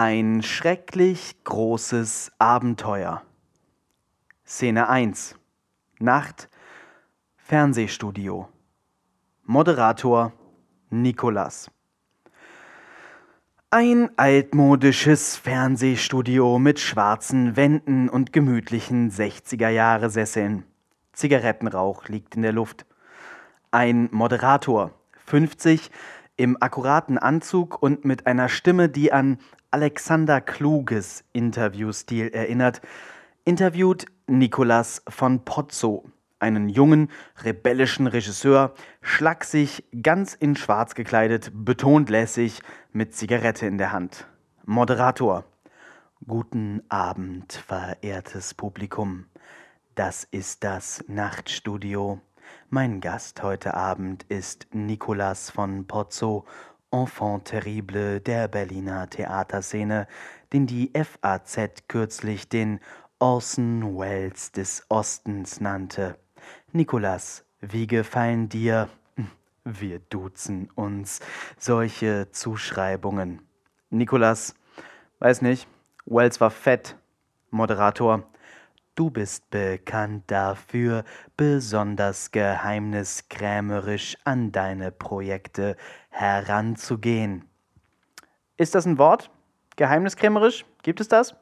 Ein schrecklich großes Abenteuer. Szene 1. Nacht. Fernsehstudio. Moderator Nikolas. Ein altmodisches Fernsehstudio mit schwarzen Wänden und gemütlichen 60er-Jahre-Sesseln. Zigarettenrauch liegt in der Luft. Ein Moderator, 50, im akkuraten Anzug und mit einer Stimme, die an Alexander Kluges Interviewstil erinnert, interviewt Nicolas von Pozzo, einen jungen, rebellischen Regisseur, schlaksig, ganz in schwarz gekleidet, betont lässig, mit Zigarette in der Hand. Moderator. Guten Abend, verehrtes Publikum. Das ist das Nachtstudio. Mein Gast heute Abend ist Nicolas von Pozzo, Enfant terrible der Berliner Theaterszene, den die FAZ kürzlich den Orson Welles des Ostens nannte. Nicolas, wie gefallen dir, wir duzen uns, solche Zuschreibungen? Nicolas, weiß nicht, Wells war fett. Moderator, Du bist bekannt dafür, besonders geheimniskrämerisch an deine Projekte heranzugehen. Ist das ein Wort? Geheimniskrämerisch? Gibt es das?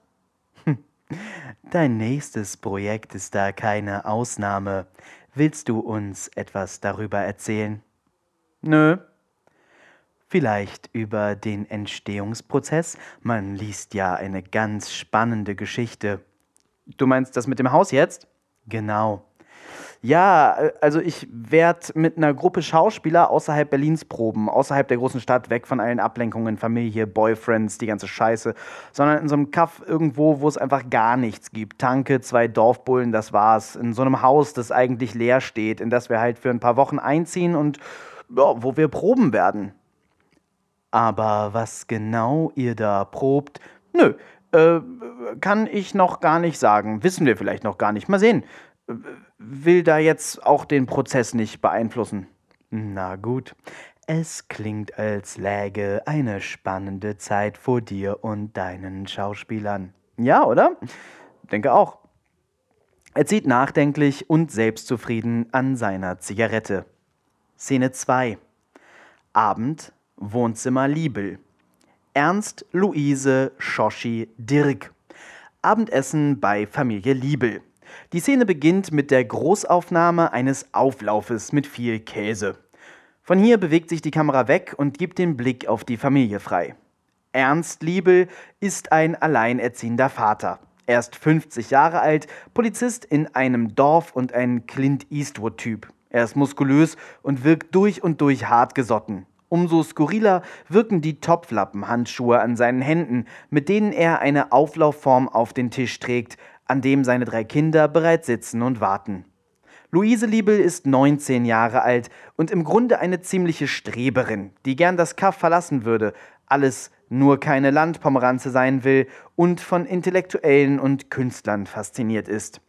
Dein nächstes Projekt ist da keine Ausnahme. Willst du uns etwas darüber erzählen? Nö. Vielleicht über den Entstehungsprozess? Man liest ja eine ganz spannende Geschichte. Du meinst das mit dem Haus jetzt? Genau. Ja, äh, also ich werde mit einer Gruppe Schauspieler außerhalb Berlins proben, außerhalb der großen Stadt, weg von allen Ablenkungen, Familie, Boyfriends, die ganze Scheiße, sondern in so einem Kaff irgendwo, wo es einfach gar nichts gibt. Tanke, zwei Dorfbullen, das war's. In so einem Haus, das eigentlich leer steht, in das wir halt für ein paar Wochen einziehen und ja, wo wir proben werden. Aber was genau ihr da probt, nö, äh, kann ich noch gar nicht sagen. Wissen wir vielleicht noch gar nicht. Mal sehen. Will da jetzt auch den Prozess nicht beeinflussen. Na gut. Es klingt, als läge eine spannende Zeit vor dir und deinen Schauspielern. Ja, oder? Denke auch. Er zieht nachdenklich und selbstzufrieden an seiner Zigarette. Szene 2. Abend, Wohnzimmer Liebel. Ernst, Luise, Schoschi, Dirk. Abendessen bei Familie Liebel. Die Szene beginnt mit der Großaufnahme eines Auflaufes mit viel Käse. Von hier bewegt sich die Kamera weg und gibt den Blick auf die Familie frei. Ernst Liebel ist ein alleinerziehender Vater. Er ist 50 Jahre alt, Polizist in einem Dorf und ein Clint Eastwood-Typ. Er ist muskulös und wirkt durch und durch hart gesotten. Umso skurriler wirken die Topflappenhandschuhe an seinen Händen, mit denen er eine Auflaufform auf den Tisch trägt, an dem seine drei Kinder bereits sitzen und warten. Luise Liebel ist 19 Jahre alt und im Grunde eine ziemliche Streberin, die gern das Kaff verlassen würde, alles nur keine Landpomeranze sein will und von Intellektuellen und Künstlern fasziniert ist.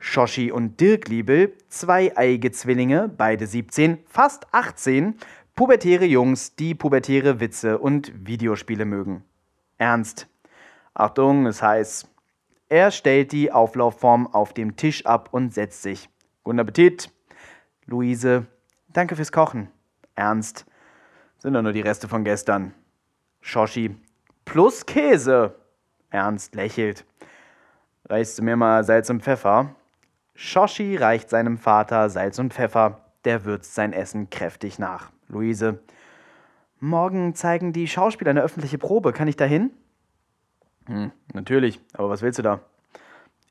Shoschi und Dirk Liebel, zwei eiige Zwillinge, beide 17, fast 18, Pubertäre Jungs, die pubertäre Witze und Videospiele mögen. Ernst. Achtung, es heißt. Er stellt die Auflaufform auf dem Tisch ab und setzt sich. Guten Appetit. Luise. Danke fürs Kochen. Ernst. Sind doch nur die Reste von gestern. Shoschi. Plus Käse. Ernst lächelt. Reichst du mir mal Salz und Pfeffer? Shoschi reicht seinem Vater Salz und Pfeffer. Der würzt sein Essen kräftig nach. Luise. Morgen zeigen die Schauspieler eine öffentliche Probe. Kann ich da hin? Hm, natürlich. Aber was willst du da?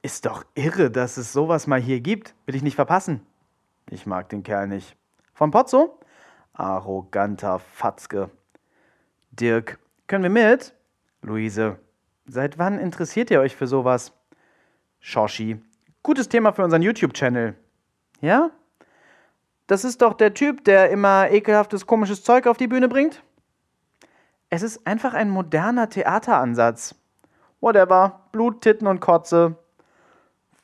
Ist doch irre, dass es sowas mal hier gibt. Will ich nicht verpassen. Ich mag den Kerl nicht. Von Pozzo? Arroganter Fatzke. Dirk, können wir mit? Luise, seit wann interessiert ihr euch für sowas? Shoshi, gutes Thema für unseren YouTube-Channel. Ja? Das ist doch der Typ, der immer ekelhaftes, komisches Zeug auf die Bühne bringt? Es ist einfach ein moderner Theateransatz. Whatever, Blut, Titten und Kotze.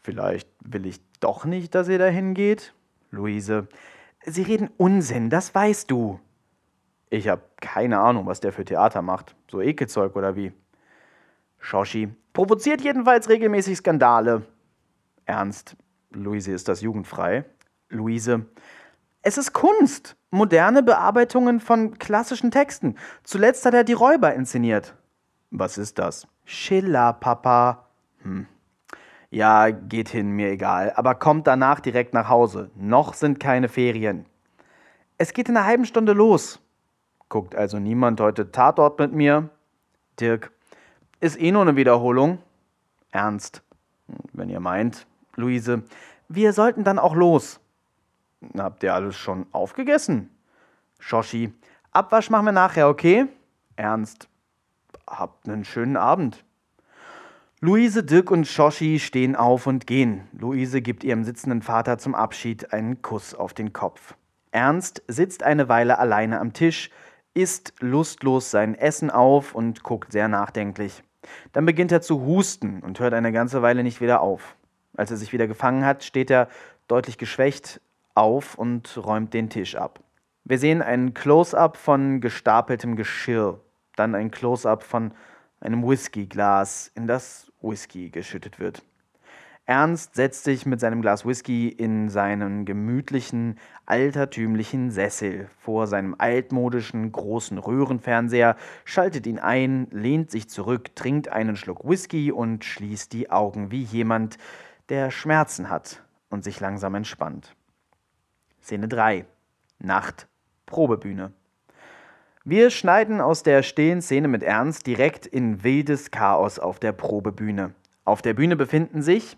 Vielleicht will ich doch nicht, dass ihr da hingeht? Luise, Sie reden Unsinn, das weißt du. Ich habe keine Ahnung, was der für Theater macht. So Ekelzeug oder wie? Shoshi. Provoziert jedenfalls regelmäßig Skandale. Ernst. Luise ist das jugendfrei. Luise. Es ist Kunst. Moderne Bearbeitungen von klassischen Texten. Zuletzt hat er die Räuber inszeniert. Was ist das? Schiller, Papa. Hm. Ja, geht hin, mir egal. Aber kommt danach direkt nach Hause. Noch sind keine Ferien. Es geht in einer halben Stunde los. Guckt also niemand heute Tatort mit mir? Dirk. Ist eh nur eine Wiederholung. Ernst. Wenn ihr meint. Luise. Wir sollten dann auch los. Habt ihr alles schon aufgegessen? Shoshi. Abwasch machen wir nachher, okay? Ernst. Habt einen schönen Abend. Luise, Dirk und Shoshi stehen auf und gehen. Luise gibt ihrem sitzenden Vater zum Abschied einen Kuss auf den Kopf. Ernst sitzt eine Weile alleine am Tisch, isst lustlos sein Essen auf und guckt sehr nachdenklich. Dann beginnt er zu husten und hört eine ganze Weile nicht wieder auf. Als er sich wieder gefangen hat, steht er deutlich geschwächt auf und räumt den Tisch ab. Wir sehen ein Close-up von gestapeltem Geschirr, dann ein Close-up von einem Whiskyglas, in das Whisky geschüttet wird. Ernst setzt sich mit seinem Glas Whisky in seinen gemütlichen, altertümlichen Sessel vor seinem altmodischen großen Röhrenfernseher, schaltet ihn ein, lehnt sich zurück, trinkt einen Schluck Whisky und schließt die Augen wie jemand, der Schmerzen hat und sich langsam entspannt. Szene 3. Nacht. Probebühne. Wir schneiden aus der stillen Szene mit Ernst direkt in wildes Chaos auf der Probebühne. Auf der Bühne befinden sich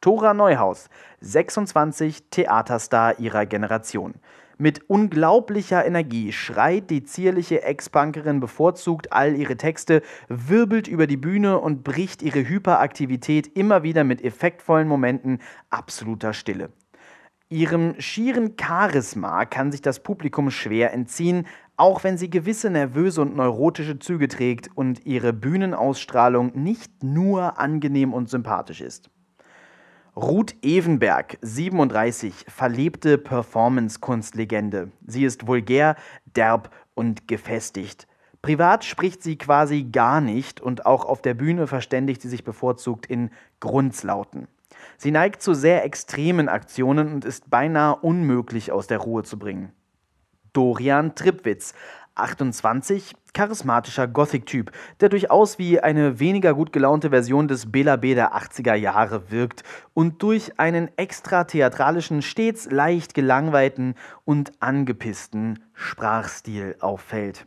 Tora Neuhaus, 26 Theaterstar ihrer Generation. Mit unglaublicher Energie schreit die zierliche Ex-Punkerin bevorzugt all ihre Texte, wirbelt über die Bühne und bricht ihre Hyperaktivität immer wieder mit effektvollen Momenten absoluter Stille. Ihrem schieren Charisma kann sich das Publikum schwer entziehen, auch wenn sie gewisse nervöse und neurotische Züge trägt und ihre Bühnenausstrahlung nicht nur angenehm und sympathisch ist. Ruth Evenberg, 37, verlebte Performance-Kunstlegende. Sie ist vulgär, derb und gefestigt. Privat spricht sie quasi gar nicht und auch auf der Bühne verständigt sie sich bevorzugt in Grundslauten. Sie neigt zu sehr extremen Aktionen und ist beinahe unmöglich aus der Ruhe zu bringen. Dorian Tripwitz, 28, charismatischer Gothic-Typ, der durchaus wie eine weniger gut gelaunte Version des Bela B der 80er Jahre wirkt und durch einen extra theatralischen, stets leicht gelangweilten und angepissten Sprachstil auffällt.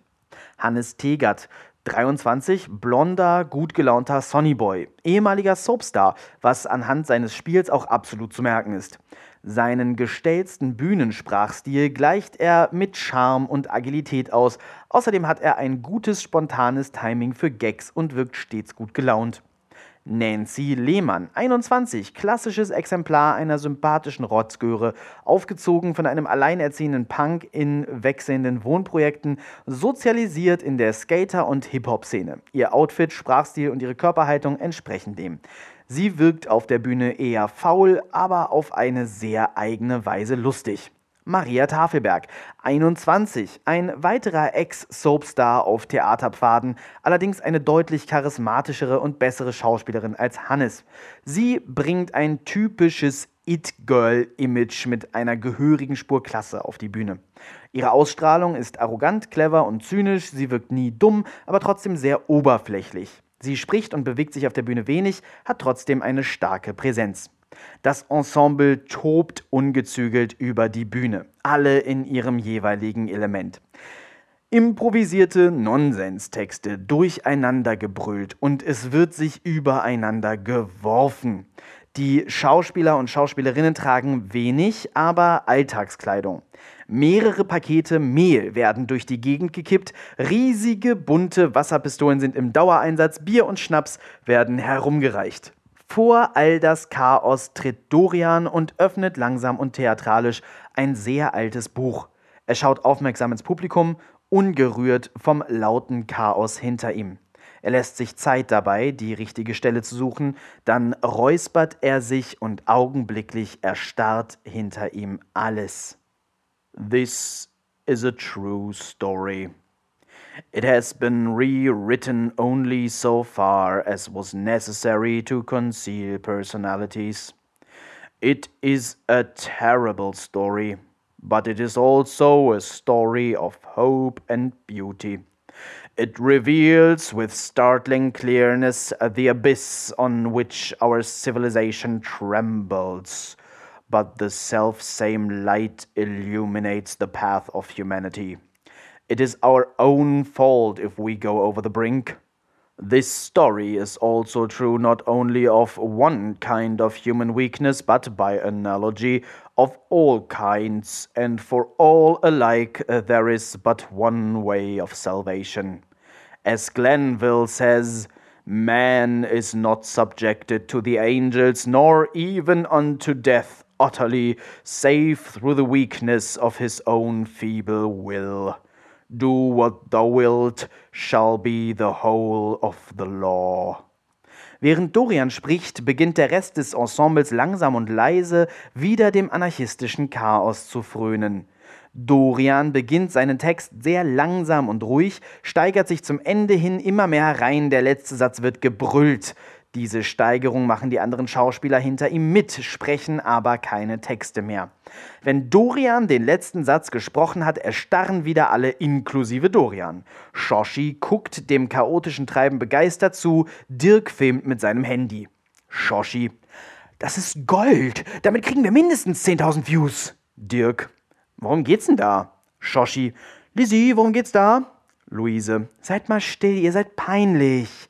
Hannes Tegert, 23, blonder, gut gelaunter Sonnyboy, ehemaliger Soapstar, was anhand seines Spiels auch absolut zu merken ist. Seinen gestellten Bühnensprachstil gleicht er mit Charme und Agilität aus. Außerdem hat er ein gutes, spontanes Timing für Gags und wirkt stets gut gelaunt. Nancy Lehmann, 21, klassisches Exemplar einer sympathischen Rotzgöre, aufgezogen von einem alleinerziehenden Punk in wechselnden Wohnprojekten, sozialisiert in der Skater- und Hip-Hop-Szene. Ihr Outfit, Sprachstil und ihre Körperhaltung entsprechen dem. Sie wirkt auf der Bühne eher faul, aber auf eine sehr eigene Weise lustig. Maria Tafelberg, 21, ein weiterer Ex-Soapstar auf Theaterpfaden, allerdings eine deutlich charismatischere und bessere Schauspielerin als Hannes. Sie bringt ein typisches It-Girl-Image mit einer gehörigen Spur Klasse auf die Bühne. Ihre Ausstrahlung ist arrogant, clever und zynisch, sie wirkt nie dumm, aber trotzdem sehr oberflächlich. Sie spricht und bewegt sich auf der Bühne wenig, hat trotzdem eine starke Präsenz. Das Ensemble tobt ungezügelt über die Bühne, alle in ihrem jeweiligen Element. Improvisierte Nonsenztexte durcheinandergebrüllt und es wird sich übereinander geworfen. Die Schauspieler und Schauspielerinnen tragen wenig, aber Alltagskleidung. Mehrere Pakete Mehl werden durch die Gegend gekippt, riesige bunte Wasserpistolen sind im Dauereinsatz, Bier und Schnaps werden herumgereicht. Vor all das Chaos tritt Dorian und öffnet langsam und theatralisch ein sehr altes Buch. Er schaut aufmerksam ins Publikum, ungerührt vom lauten Chaos hinter ihm. Er lässt sich Zeit dabei, die richtige Stelle zu suchen, dann räuspert er sich und augenblicklich erstarrt hinter ihm alles. This is a true story. It has been rewritten only so far as was necessary to conceal personalities. It is a terrible story, but it is also a story of hope and beauty. It reveals with startling clearness the abyss on which our civilization trembles, but the self same light illuminates the path of humanity. It is our own fault if we go over the brink. This story is also true not only of one kind of human weakness, but by analogy of all kinds, and for all alike uh, there is but one way of salvation. As Glenville says, Man is not subjected to the angels, nor even unto death utterly, save through the weakness of his own feeble will. Do what thou wilt shall be the whole of the law. Während Dorian spricht, beginnt der Rest des Ensembles langsam und leise wieder dem anarchistischen Chaos zu frönen. Dorian beginnt seinen Text sehr langsam und ruhig, steigert sich zum Ende hin immer mehr herein, der letzte Satz wird gebrüllt. Diese Steigerung machen die anderen Schauspieler hinter ihm mit, sprechen aber keine Texte mehr. Wenn Dorian den letzten Satz gesprochen hat, erstarren wieder alle inklusive Dorian. Shoshi guckt dem chaotischen Treiben begeistert zu, Dirk filmt mit seinem Handy. Shoshi, das ist Gold, damit kriegen wir mindestens 10.000 Views. Dirk, worum geht's denn da? Shoshi, Lizzie, worum geht's da? Luise, seid mal still, ihr seid peinlich.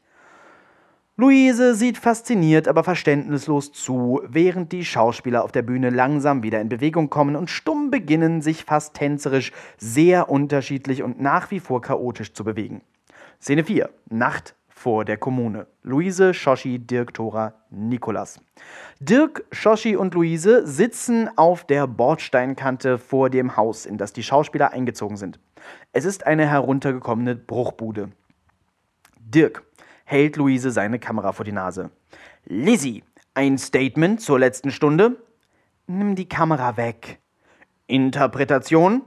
Luise sieht fasziniert, aber verständnislos zu, während die Schauspieler auf der Bühne langsam wieder in Bewegung kommen und stumm beginnen, sich fast tänzerisch sehr unterschiedlich und nach wie vor chaotisch zu bewegen. Szene 4. Nacht vor der Kommune. Luise, Shoshi, Dirk, Tora, Nikolas. Dirk, Shoshi und Luise sitzen auf der Bordsteinkante vor dem Haus, in das die Schauspieler eingezogen sind. Es ist eine heruntergekommene Bruchbude. Dirk, hält Luise seine Kamera vor die Nase. Lizzie, ein Statement zur letzten Stunde? Nimm die Kamera weg. Interpretation?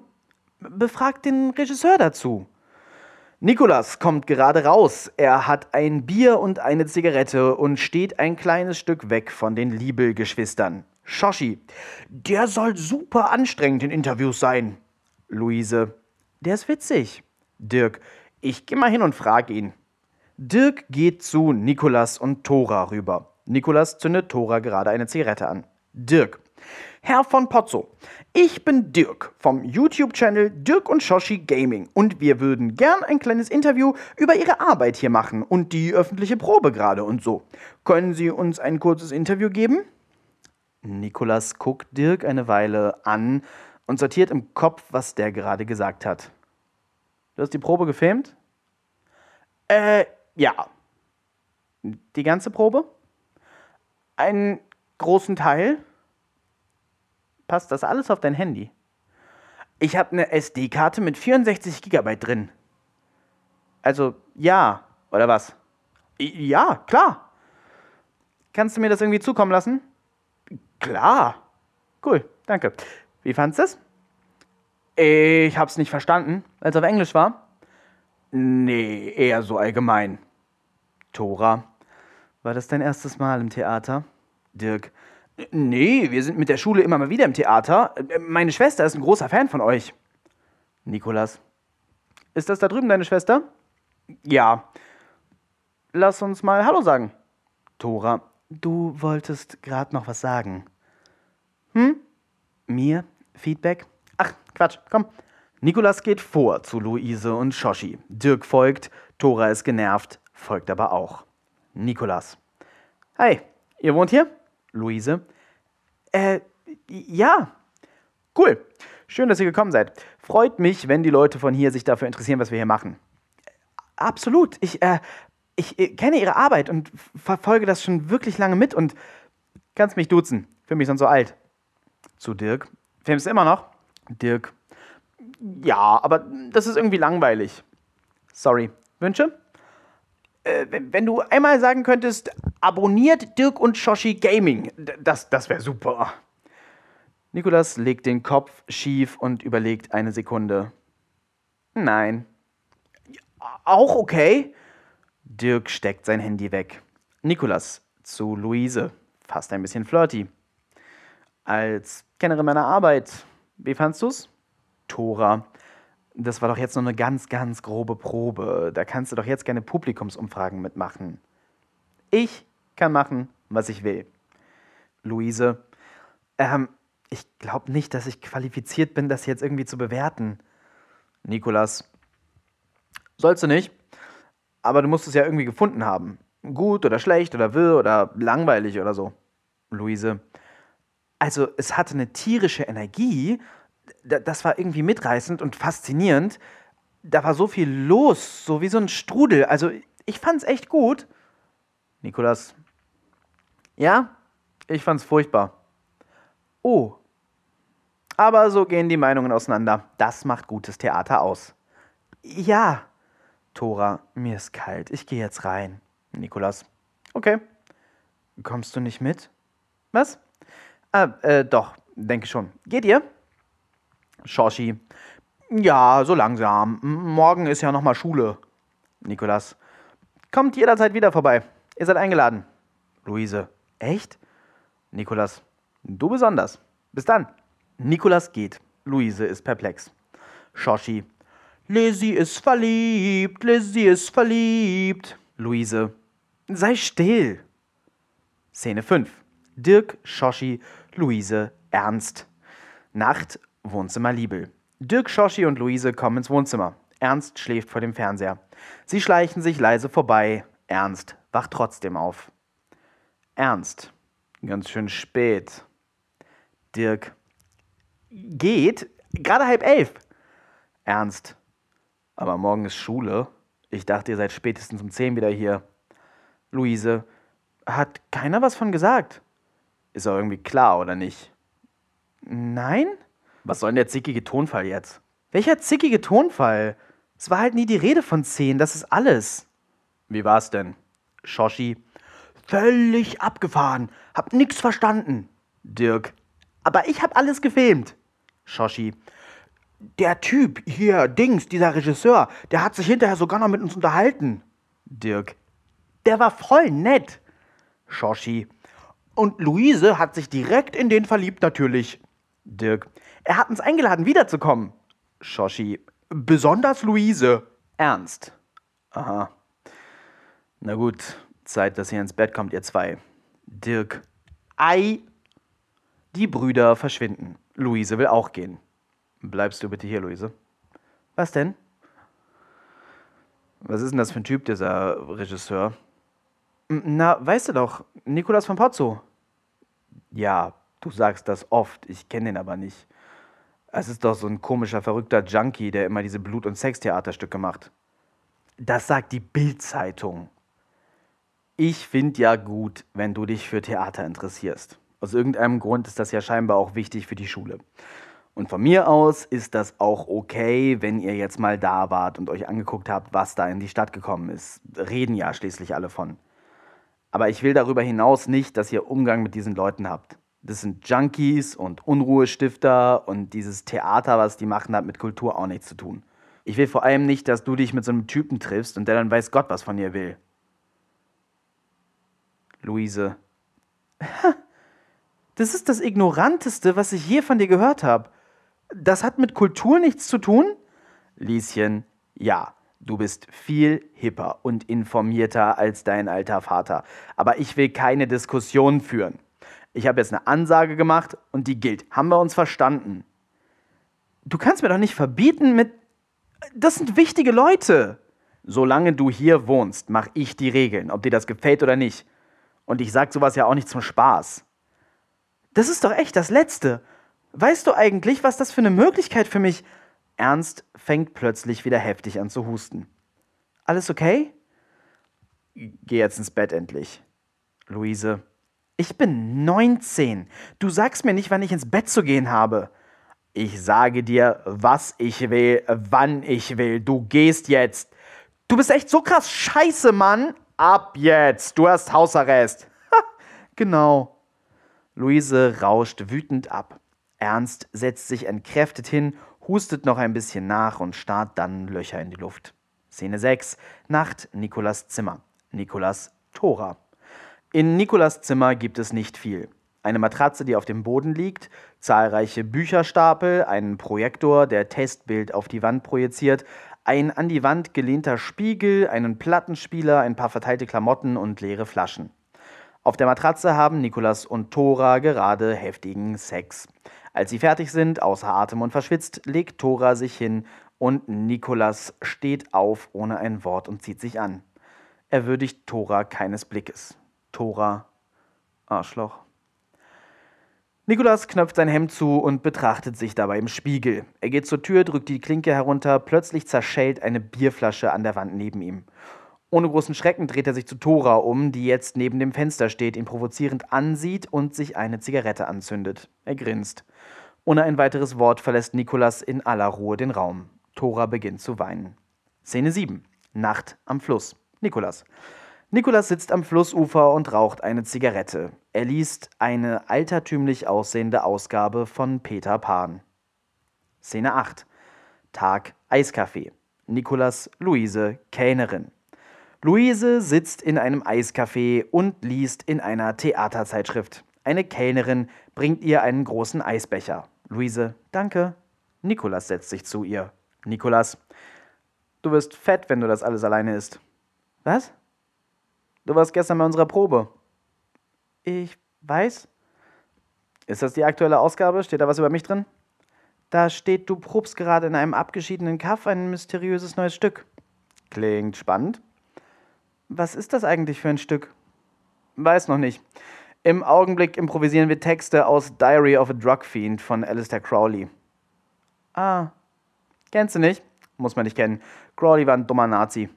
Befrag den Regisseur dazu. Nikolas kommt gerade raus. Er hat ein Bier und eine Zigarette und steht ein kleines Stück weg von den Liebel-Geschwistern. Shoshi, der soll super anstrengend in Interviews sein. Luise, der ist witzig. Dirk, ich geh mal hin und frag ihn. Dirk geht zu Nikolas und Tora rüber. Nikolas zündet Tora gerade eine Zigarette an. Dirk. Herr von Pozzo, ich bin Dirk vom YouTube-Channel Dirk und Shoshi Gaming und wir würden gern ein kleines Interview über Ihre Arbeit hier machen und die öffentliche Probe gerade und so. Können Sie uns ein kurzes Interview geben? Nikolas guckt Dirk eine Weile an und sortiert im Kopf, was der gerade gesagt hat. Du hast die Probe gefilmt? Äh, ja. Die ganze Probe? Einen großen Teil? Passt das alles auf dein Handy? Ich habe eine SD-Karte mit 64 GB drin. Also ja, oder was? Ja, klar. Kannst du mir das irgendwie zukommen lassen? Klar. Cool, danke. Wie fandest du es? Ich hab's nicht verstanden, weil es auf Englisch war. Nee, eher so allgemein. Tora, war das dein erstes Mal im Theater? Dirk, nee, wir sind mit der Schule immer mal wieder im Theater. Meine Schwester ist ein großer Fan von euch. Nikolas, ist das da drüben deine Schwester? Ja. Lass uns mal Hallo sagen. Tora, du wolltest gerade noch was sagen. Hm? Mir? Feedback? Ach, Quatsch, komm. Nikolas geht vor zu Luise und Shoshi. Dirk folgt, Tora ist genervt, folgt aber auch. Nikolas. Hey, ihr wohnt hier? Luise. Äh, ja. Cool. Schön, dass ihr gekommen seid. Freut mich, wenn die Leute von hier sich dafür interessieren, was wir hier machen. Absolut. Ich, äh, ich äh, kenne ihre Arbeit und verfolge das schon wirklich lange mit und kannst mich duzen. Für mich sind so alt. Zu Dirk. Filmst immer noch? Dirk. Ja, aber das ist irgendwie langweilig. Sorry. Wünsche? Äh, wenn du einmal sagen könntest, abonniert Dirk und Shoshi Gaming, das, das wäre super. Nikolas legt den Kopf schief und überlegt eine Sekunde. Nein. Auch okay. Dirk steckt sein Handy weg. Nikolas zu Luise, fast ein bisschen flirty. Als Kennerin meiner Arbeit, wie fandst du's? Tora, das war doch jetzt nur eine ganz, ganz grobe Probe. Da kannst du doch jetzt gerne Publikumsumfragen mitmachen. Ich kann machen, was ich will. Luise, ähm, ich glaube nicht, dass ich qualifiziert bin, das jetzt irgendwie zu bewerten. Nikolas, sollst du nicht, aber du musst es ja irgendwie gefunden haben. Gut oder schlecht oder will oder langweilig oder so. Luise, also es hatte eine tierische Energie, das war irgendwie mitreißend und faszinierend. Da war so viel los, so wie so ein Strudel. Also ich fand's echt gut. Nikolas, ja, ich fand's furchtbar. Oh. Aber so gehen die Meinungen auseinander. Das macht gutes Theater aus. Ja. Tora, mir ist kalt. Ich gehe jetzt rein. Nikolas. Okay. Kommst du nicht mit? Was? Ah, äh, doch, denke schon. Geht ihr? Shoshi. Ja, so langsam. Morgen ist ja nochmal Schule. Nikolas. Kommt jederzeit wieder vorbei. Ihr seid eingeladen. Luise. Echt? Nikolas. Du besonders. Bis dann. Nikolas geht. Luise ist perplex. Shoshi. Lizzie ist verliebt. Lizzie ist verliebt. Luise. Sei still. Szene 5. Dirk, Shoshi, Luise, Ernst. Nacht, Wohnzimmer Liebel. Dirk, Shoshi und Luise kommen ins Wohnzimmer. Ernst schläft vor dem Fernseher. Sie schleichen sich leise vorbei. Ernst wacht trotzdem auf. Ernst. Ganz schön spät. Dirk. Geht? Gerade halb elf. Ernst. Aber morgen ist Schule. Ich dachte, ihr seid spätestens um zehn wieder hier. Luise. Hat keiner was von gesagt? Ist auch irgendwie klar, oder nicht? Nein? Was soll denn der zickige Tonfall jetzt? Welcher zickige Tonfall? Es war halt nie die Rede von zehn, das ist alles. Wie war's denn? Shoshi. Völlig abgefahren. Hab nix verstanden. Dirk. Aber ich hab alles gefilmt. Shoshi. Der Typ hier, Dings, dieser Regisseur, der hat sich hinterher sogar noch mit uns unterhalten. Dirk. Der war voll nett. Shoshi. Und Luise hat sich direkt in den verliebt, natürlich. Dirk. Er hat uns eingeladen, wiederzukommen. Shoshi. Besonders Luise. Ernst. Aha. Na gut, Zeit, dass ihr ins Bett kommt, ihr zwei. Dirk. Ei. Die Brüder verschwinden. Luise will auch gehen. Bleibst du bitte hier, Luise? Was denn? Was ist denn das für ein Typ, dieser Regisseur? Na, weißt du doch, Nikolas von Pozzo. Ja, du sagst das oft, ich kenne den aber nicht. Es ist doch so ein komischer, verrückter Junkie, der immer diese Blut- und Sextheaterstücke macht. Das sagt die Bild-Zeitung. Ich finde ja gut, wenn du dich für Theater interessierst. Aus irgendeinem Grund ist das ja scheinbar auch wichtig für die Schule. Und von mir aus ist das auch okay, wenn ihr jetzt mal da wart und euch angeguckt habt, was da in die Stadt gekommen ist. Reden ja schließlich alle von. Aber ich will darüber hinaus nicht, dass ihr Umgang mit diesen Leuten habt. Das sind Junkies und Unruhestifter und dieses Theater, was die machen, hat mit Kultur auch nichts zu tun. Ich will vor allem nicht, dass du dich mit so einem Typen triffst und der dann weiß Gott, was von dir will. Luise. Das ist das Ignoranteste, was ich je von dir gehört habe. Das hat mit Kultur nichts zu tun? Lieschen, ja. Du bist viel hipper und informierter als dein alter Vater. Aber ich will keine Diskussion führen. Ich habe jetzt eine Ansage gemacht und die gilt. Haben wir uns verstanden? Du kannst mir doch nicht verbieten mit... Das sind wichtige Leute. Solange du hier wohnst, mache ich die Regeln, ob dir das gefällt oder nicht. Und ich sag sowas ja auch nicht zum Spaß. Das ist doch echt das Letzte. Weißt du eigentlich, was das für eine Möglichkeit für mich... Ernst fängt plötzlich wieder heftig an zu husten. Alles okay? Geh jetzt ins Bett endlich. Luise. Ich bin 19. Du sagst mir nicht, wann ich ins Bett zu gehen habe. Ich sage dir, was ich will, wann ich will. Du gehst jetzt. Du bist echt so krass scheiße, Mann. Ab jetzt. Du hast Hausarrest. Ha, genau. Luise rauscht wütend ab. Ernst setzt sich entkräftet hin hustet noch ein bisschen nach und starrt dann Löcher in die Luft. Szene 6. Nacht, Nikolas Zimmer. Nikolas Tora. In Nikolas Zimmer gibt es nicht viel. Eine Matratze, die auf dem Boden liegt, zahlreiche Bücherstapel, einen Projektor, der Testbild auf die Wand projiziert, ein an die Wand gelehnter Spiegel, einen Plattenspieler, ein paar verteilte Klamotten und leere Flaschen. Auf der Matratze haben Nikolas und Tora gerade heftigen Sex. Als sie fertig sind, außer Atem und verschwitzt, legt Tora sich hin und Nikolas steht auf ohne ein Wort und zieht sich an. Er würdigt Tora keines Blickes. Tora, Arschloch. Nikolas knöpft sein Hemd zu und betrachtet sich dabei im Spiegel. Er geht zur Tür, drückt die Klinke herunter, plötzlich zerschellt eine Bierflasche an der Wand neben ihm. Ohne großen Schrecken dreht er sich zu Tora um, die jetzt neben dem Fenster steht, ihn provozierend ansieht und sich eine Zigarette anzündet. Er grinst. Ohne ein weiteres Wort verlässt Nikolas in aller Ruhe den Raum. Tora beginnt zu weinen. Szene 7. Nacht am Fluss. Nikolas. Nikolas sitzt am Flussufer und raucht eine Zigarette. Er liest eine altertümlich aussehende Ausgabe von Peter Pan. Szene 8. Tag Eiskaffee. Nikolas, Luise, Kellnerin. Luise sitzt in einem Eiscafé und liest in einer Theaterzeitschrift. Eine Kellnerin bringt ihr einen großen Eisbecher. Luise, danke. Nikolas setzt sich zu ihr. Nikolas, du wirst fett, wenn du das alles alleine isst. Was? Du warst gestern bei unserer Probe. Ich weiß. Ist das die aktuelle Ausgabe? Steht da was über mich drin? Da steht, du probst gerade in einem abgeschiedenen Kaff ein mysteriöses neues Stück. Klingt spannend. Was ist das eigentlich für ein Stück? Weiß noch nicht. Im Augenblick improvisieren wir Texte aus Diary of a Drug Fiend von Alistair Crowley. Ah, kennst du nicht? Muss man nicht kennen. Crowley war ein dummer Nazi.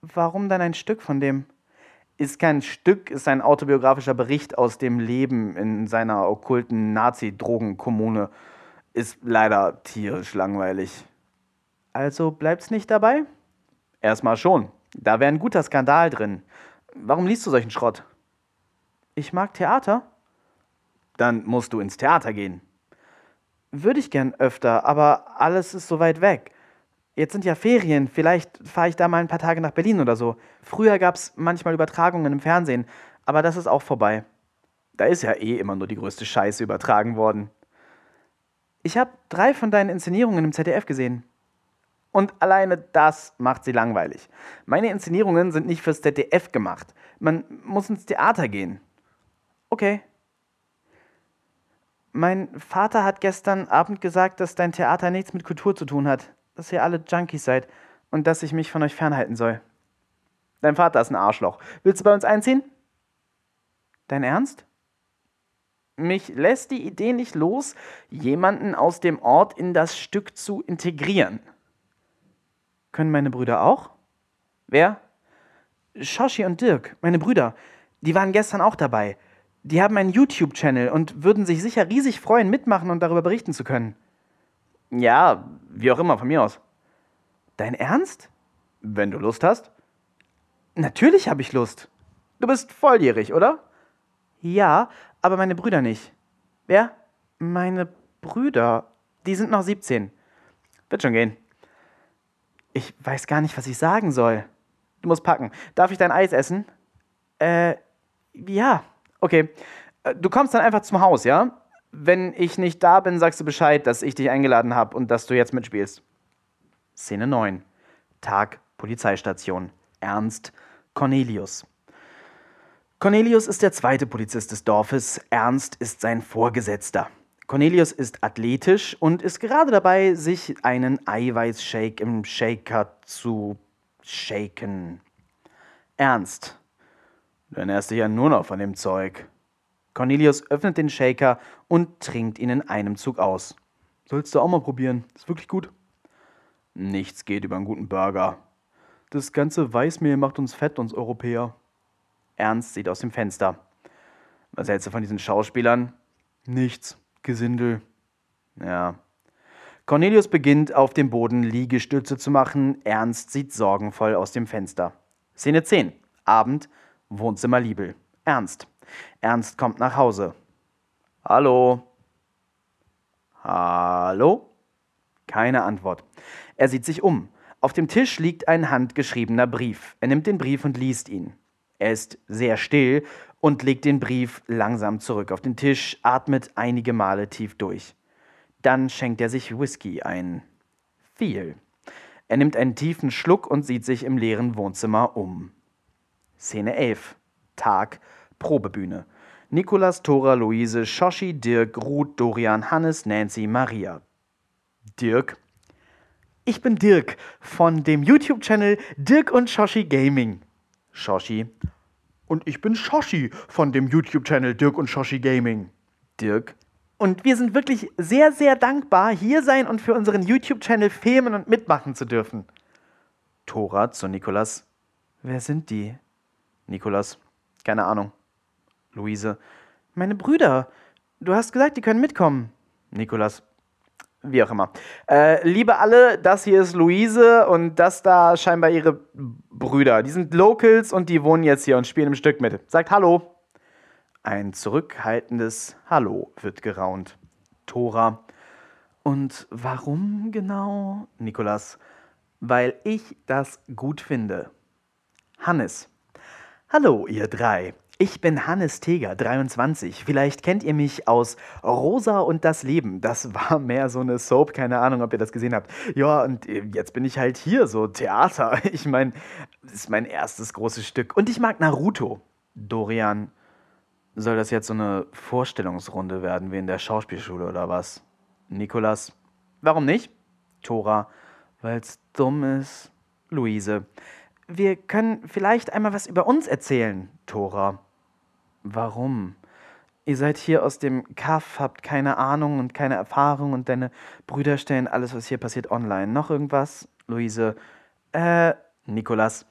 Warum dann ein Stück von dem? Ist kein Stück, ist ein autobiografischer Bericht aus dem Leben in seiner okkulten Nazi-Drogenkommune. Ist leider tierisch langweilig. Also bleibt's nicht dabei? Erstmal schon. Da wäre ein guter Skandal drin. Warum liest du solchen Schrott? Ich mag Theater. Dann musst du ins Theater gehen. Würde ich gern öfter, aber alles ist so weit weg. Jetzt sind ja Ferien, vielleicht fahre ich da mal ein paar Tage nach Berlin oder so. Früher gab es manchmal Übertragungen im Fernsehen, aber das ist auch vorbei. Da ist ja eh immer nur die größte Scheiße übertragen worden. Ich habe drei von deinen Inszenierungen im ZDF gesehen. Und alleine das macht sie langweilig. Meine Inszenierungen sind nicht fürs ZDF gemacht. Man muss ins Theater gehen. Okay. Mein Vater hat gestern Abend gesagt, dass dein Theater nichts mit Kultur zu tun hat, dass ihr alle Junkies seid und dass ich mich von euch fernhalten soll. Dein Vater ist ein Arschloch. Willst du bei uns einziehen? Dein Ernst? Mich lässt die Idee nicht los, jemanden aus dem Ort in das Stück zu integrieren. Können meine Brüder auch? Wer? Shoshi und Dirk, meine Brüder. Die waren gestern auch dabei. Die haben einen YouTube-Channel und würden sich sicher riesig freuen, mitmachen und darüber berichten zu können. Ja, wie auch immer, von mir aus. Dein Ernst? Wenn du Lust hast? Natürlich habe ich Lust. Du bist volljährig, oder? Ja, aber meine Brüder nicht. Wer? Meine Brüder. Die sind noch 17. Wird schon gehen. Ich weiß gar nicht, was ich sagen soll. Du musst packen. Darf ich dein Eis essen? Äh, ja. Okay. Äh, du kommst dann einfach zum Haus, ja? Wenn ich nicht da bin, sagst du Bescheid, dass ich dich eingeladen habe und dass du jetzt mitspielst. Szene 9. Tag Polizeistation. Ernst Cornelius. Cornelius ist der zweite Polizist des Dorfes. Ernst ist sein Vorgesetzter. Cornelius ist athletisch und ist gerade dabei, sich einen Eiweißshake im Shaker zu shaken. Ernst. Du ernährst dich ja nur noch von dem Zeug. Cornelius öffnet den Shaker und trinkt ihn in einem Zug aus. Sollst du auch mal probieren. Ist wirklich gut. Nichts geht über einen guten Burger. Das ganze Weißmehl macht uns fett, uns Europäer. Ernst sieht aus dem Fenster. Was hältst du von diesen Schauspielern? Nichts. Gesindel. Ja. Cornelius beginnt auf dem Boden Liegestütze zu machen. Ernst sieht sorgenvoll aus dem Fenster. Szene 10. Abend, Wohnzimmer Liebel. Ernst. Ernst kommt nach Hause. Hallo. Hallo? Keine Antwort. Er sieht sich um. Auf dem Tisch liegt ein handgeschriebener Brief. Er nimmt den Brief und liest ihn. Er ist sehr still und legt den Brief langsam zurück auf den Tisch, atmet einige Male tief durch. Dann schenkt er sich Whisky ein. Viel. Er nimmt einen tiefen Schluck und sieht sich im leeren Wohnzimmer um. Szene 11. Tag, Probebühne. Nikolas, Thora, Luise, Shoshi, Dirk, Ruth, Dorian, Hannes, Nancy, Maria. Dirk. Ich bin Dirk von dem YouTube-Channel Dirk und Shoshi Gaming. Shoshi. Und ich bin Shoshi von dem YouTube-Channel Dirk und Shoshi Gaming. Dirk. Und wir sind wirklich sehr, sehr dankbar, hier sein und für unseren YouTube-Channel filmen und mitmachen zu dürfen. Thora zu Nikolas. Wer sind die? Nikolas. Keine Ahnung. Luise. Meine Brüder. Du hast gesagt, die können mitkommen. Nikolas. Wie auch immer. Äh, liebe alle, das hier ist Luise und das da scheinbar ihre Brüder. Die sind Locals und die wohnen jetzt hier und spielen im Stück mit. Sagt Hallo. Ein zurückhaltendes Hallo wird geraunt. Tora. Und warum genau? Nikolas. Weil ich das gut finde. Hannes. Hallo, ihr drei. Ich bin Hannes Teger, 23. Vielleicht kennt ihr mich aus Rosa und das Leben. Das war mehr so eine Soap, keine Ahnung, ob ihr das gesehen habt. Ja, und äh, jetzt bin ich halt hier, so Theater. Ich meine, das ist mein erstes großes Stück. Und ich mag Naruto. Dorian, soll das jetzt so eine Vorstellungsrunde werden wie in der Schauspielschule oder was? Nikolas, warum nicht? Tora, weil's dumm ist. Luise, wir können vielleicht einmal was über uns erzählen. Tora, Warum? Ihr seid hier aus dem Kaff, habt keine Ahnung und keine Erfahrung und deine Brüder stellen alles, was hier passiert, online. Noch irgendwas? Luise. Äh, Nikolas.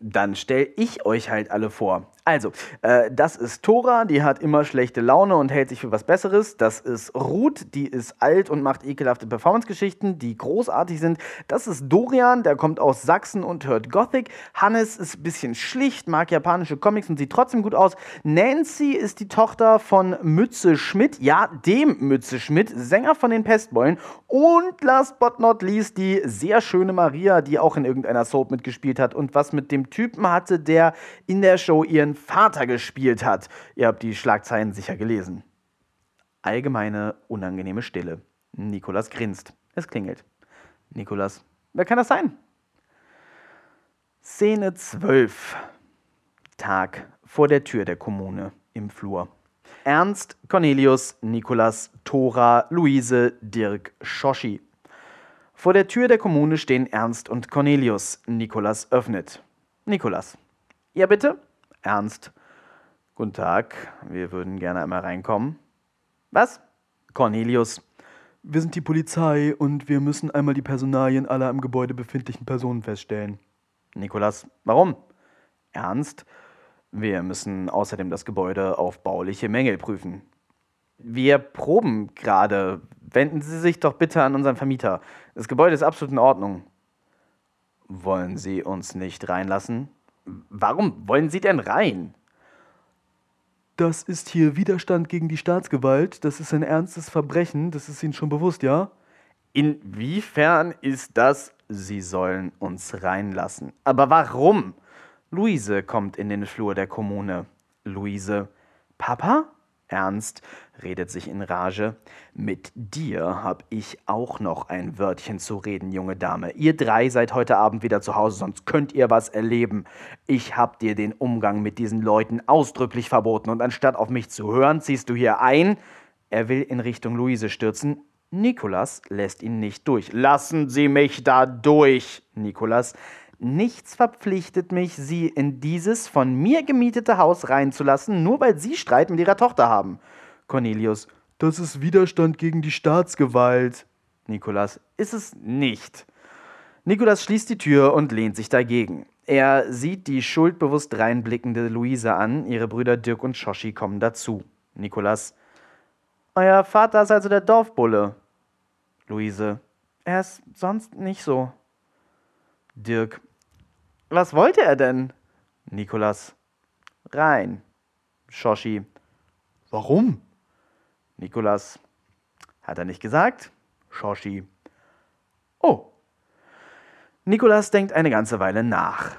Dann stell ich euch halt alle vor. Also, äh, das ist Tora, die hat immer schlechte Laune und hält sich für was Besseres. Das ist Ruth, die ist alt und macht ekelhafte Performance-Geschichten, die großartig sind. Das ist Dorian, der kommt aus Sachsen und hört Gothic. Hannes ist ein bisschen schlicht, mag japanische Comics und sieht trotzdem gut aus. Nancy ist die Tochter von Mütze Schmidt, ja, dem Mütze Schmidt, Sänger von den Pestbeulen. Und last but not least die sehr schöne Maria, die auch in irgendeiner Soap mitgespielt hat und was mit dem Typen hatte, der in der Show ihren Vater gespielt hat. Ihr habt die Schlagzeilen sicher gelesen. Allgemeine unangenehme Stille. Nikolas grinst. Es klingelt. Nikolas, wer kann das sein? Szene 12. Tag vor der Tür der Kommune im Flur. Ernst, Cornelius, Nikolas, Thora, Luise, Dirk, Schoschi. Vor der Tür der Kommune stehen Ernst und Cornelius. Nikolas öffnet. Nikolas. Ja, bitte? Ernst. Guten Tag, wir würden gerne einmal reinkommen. Was? Cornelius. Wir sind die Polizei und wir müssen einmal die Personalien aller im Gebäude befindlichen Personen feststellen. Nikolas. Warum? Ernst. Wir müssen außerdem das Gebäude auf bauliche Mängel prüfen. Wir proben gerade. Wenden Sie sich doch bitte an unseren Vermieter. Das Gebäude ist absolut in Ordnung. Wollen Sie uns nicht reinlassen? Warum wollen Sie denn rein? Das ist hier Widerstand gegen die Staatsgewalt. Das ist ein ernstes Verbrechen. Das ist Ihnen schon bewusst, ja? Inwiefern ist das? Sie sollen uns reinlassen. Aber warum? Luise kommt in den Flur der Kommune. Luise. Papa? Ernst redet sich in Rage. Mit dir hab ich auch noch ein Wörtchen zu reden, junge Dame. Ihr drei seid heute Abend wieder zu Hause, sonst könnt ihr was erleben. Ich hab dir den Umgang mit diesen Leuten ausdrücklich verboten und anstatt auf mich zu hören, ziehst du hier ein. Er will in Richtung Luise stürzen. Nikolas lässt ihn nicht durch. Lassen Sie mich da durch, Nikolas. Nichts verpflichtet mich, Sie in dieses von mir gemietete Haus reinzulassen, nur weil Sie Streit mit Ihrer Tochter haben. Cornelius, das ist Widerstand gegen die Staatsgewalt. Nikolas, ist es nicht. Nikolas schließt die Tür und lehnt sich dagegen. Er sieht die schuldbewusst reinblickende Luise an, ihre Brüder Dirk und Shoshi kommen dazu. Nikolas, euer Vater ist also der Dorfbulle. Luise, er ist sonst nicht so. Dirk, was wollte er denn? Nikolas. Rein. Shoshi. Warum? Nikolas. Hat er nicht gesagt? Shoshi. Oh. Nikolas denkt eine ganze Weile nach.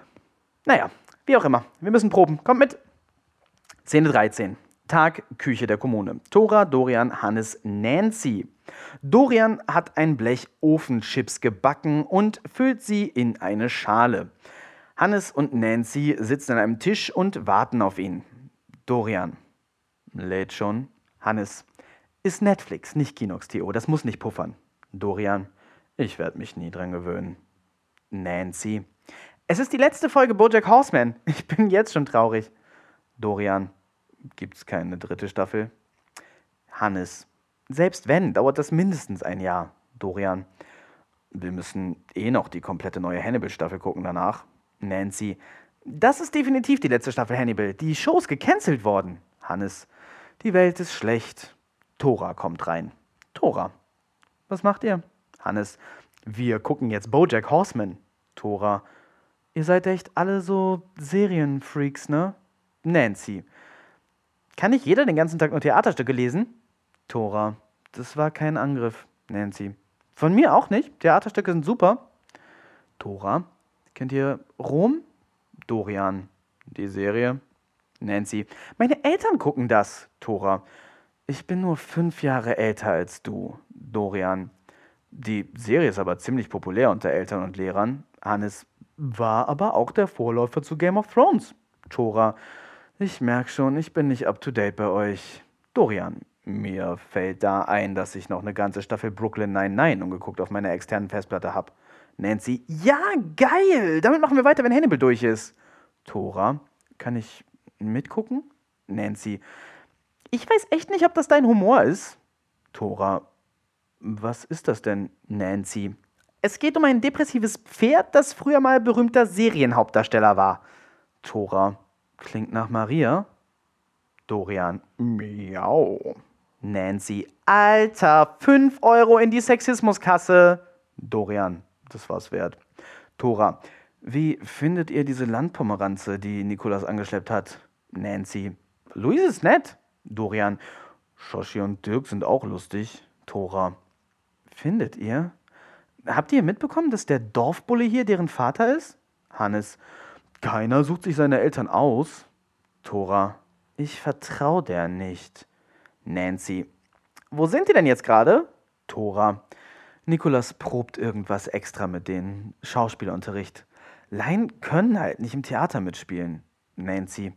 Naja, wie auch immer, wir müssen proben. Kommt mit. Szene 13. Tag, Küche der Kommune. Tora, Dorian, Hannes, Nancy. Dorian hat ein Blech Ofenchips gebacken und füllt sie in eine Schale. Hannes und Nancy sitzen an einem Tisch und warten auf ihn. Dorian. Lädt schon. Hannes. Ist Netflix, nicht Kinox.to. Das muss nicht puffern. Dorian. Ich werde mich nie dran gewöhnen. Nancy. Es ist die letzte Folge Bojack Horseman. Ich bin jetzt schon traurig. Dorian. Gibt's keine dritte Staffel? Hannes. Selbst wenn, dauert das mindestens ein Jahr. Dorian. Wir müssen eh noch die komplette neue Hannibal-Staffel gucken danach. Nancy. Das ist definitiv die letzte Staffel Hannibal. Die Show ist gecancelt worden. Hannes. Die Welt ist schlecht. Tora kommt rein. Tora. Was macht ihr? Hannes. Wir gucken jetzt Bojack Horseman. Tora. Ihr seid echt alle so Serienfreaks, ne? Nancy. Kann nicht jeder den ganzen Tag nur Theaterstücke lesen? Tora. Das war kein Angriff, Nancy. Von mir auch nicht. Theaterstücke sind super. Tora. Kennt ihr Rom? Dorian. Die Serie? Nancy. Meine Eltern gucken das. Tora. Ich bin nur fünf Jahre älter als du. Dorian. Die Serie ist aber ziemlich populär unter Eltern und Lehrern. Hannes war aber auch der Vorläufer zu Game of Thrones. Tora. Ich merke schon, ich bin nicht up to date bei euch. Dorian, mir fällt da ein, dass ich noch eine ganze Staffel Brooklyn 99 umgeguckt auf meiner externen Festplatte habe. Nancy, ja, geil! Damit machen wir weiter, wenn Hannibal durch ist. Tora, kann ich mitgucken? Nancy, ich weiß echt nicht, ob das dein Humor ist. Tora, was ist das denn, Nancy? Es geht um ein depressives Pferd, das früher mal berühmter Serienhauptdarsteller war. Tora, Klingt nach Maria. Dorian. Miau. Nancy. Alter, 5 Euro in die Sexismuskasse. Dorian. Das war's wert. Tora. Wie findet ihr diese Landpomeranze, die Nikolas angeschleppt hat? Nancy. Luise ist nett. Dorian. Shoshi und Dirk sind auch lustig. Tora. Findet ihr? Habt ihr mitbekommen, dass der Dorfbulle hier deren Vater ist? Hannes. Keiner sucht sich seine Eltern aus. Tora, ich vertraue der nicht. Nancy, wo sind die denn jetzt gerade? Tora, Nikolas probt irgendwas extra mit denen. Schauspielunterricht. Laien können halt nicht im Theater mitspielen. Nancy,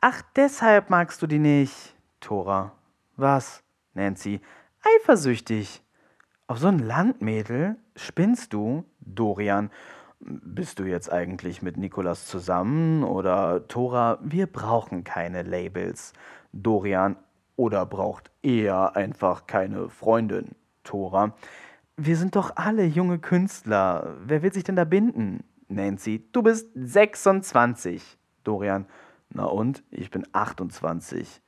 ach, deshalb magst du die nicht. Tora, was? Nancy, eifersüchtig. Auf so ein Landmädel spinnst du? Dorian, bist du jetzt eigentlich mit Nikolas zusammen oder Tora, wir brauchen keine Labels. Dorian, oder braucht er einfach keine Freundin? Tora, wir sind doch alle junge Künstler. Wer will sich denn da binden? Nancy, du bist 26. Dorian, na und? Ich bin 28.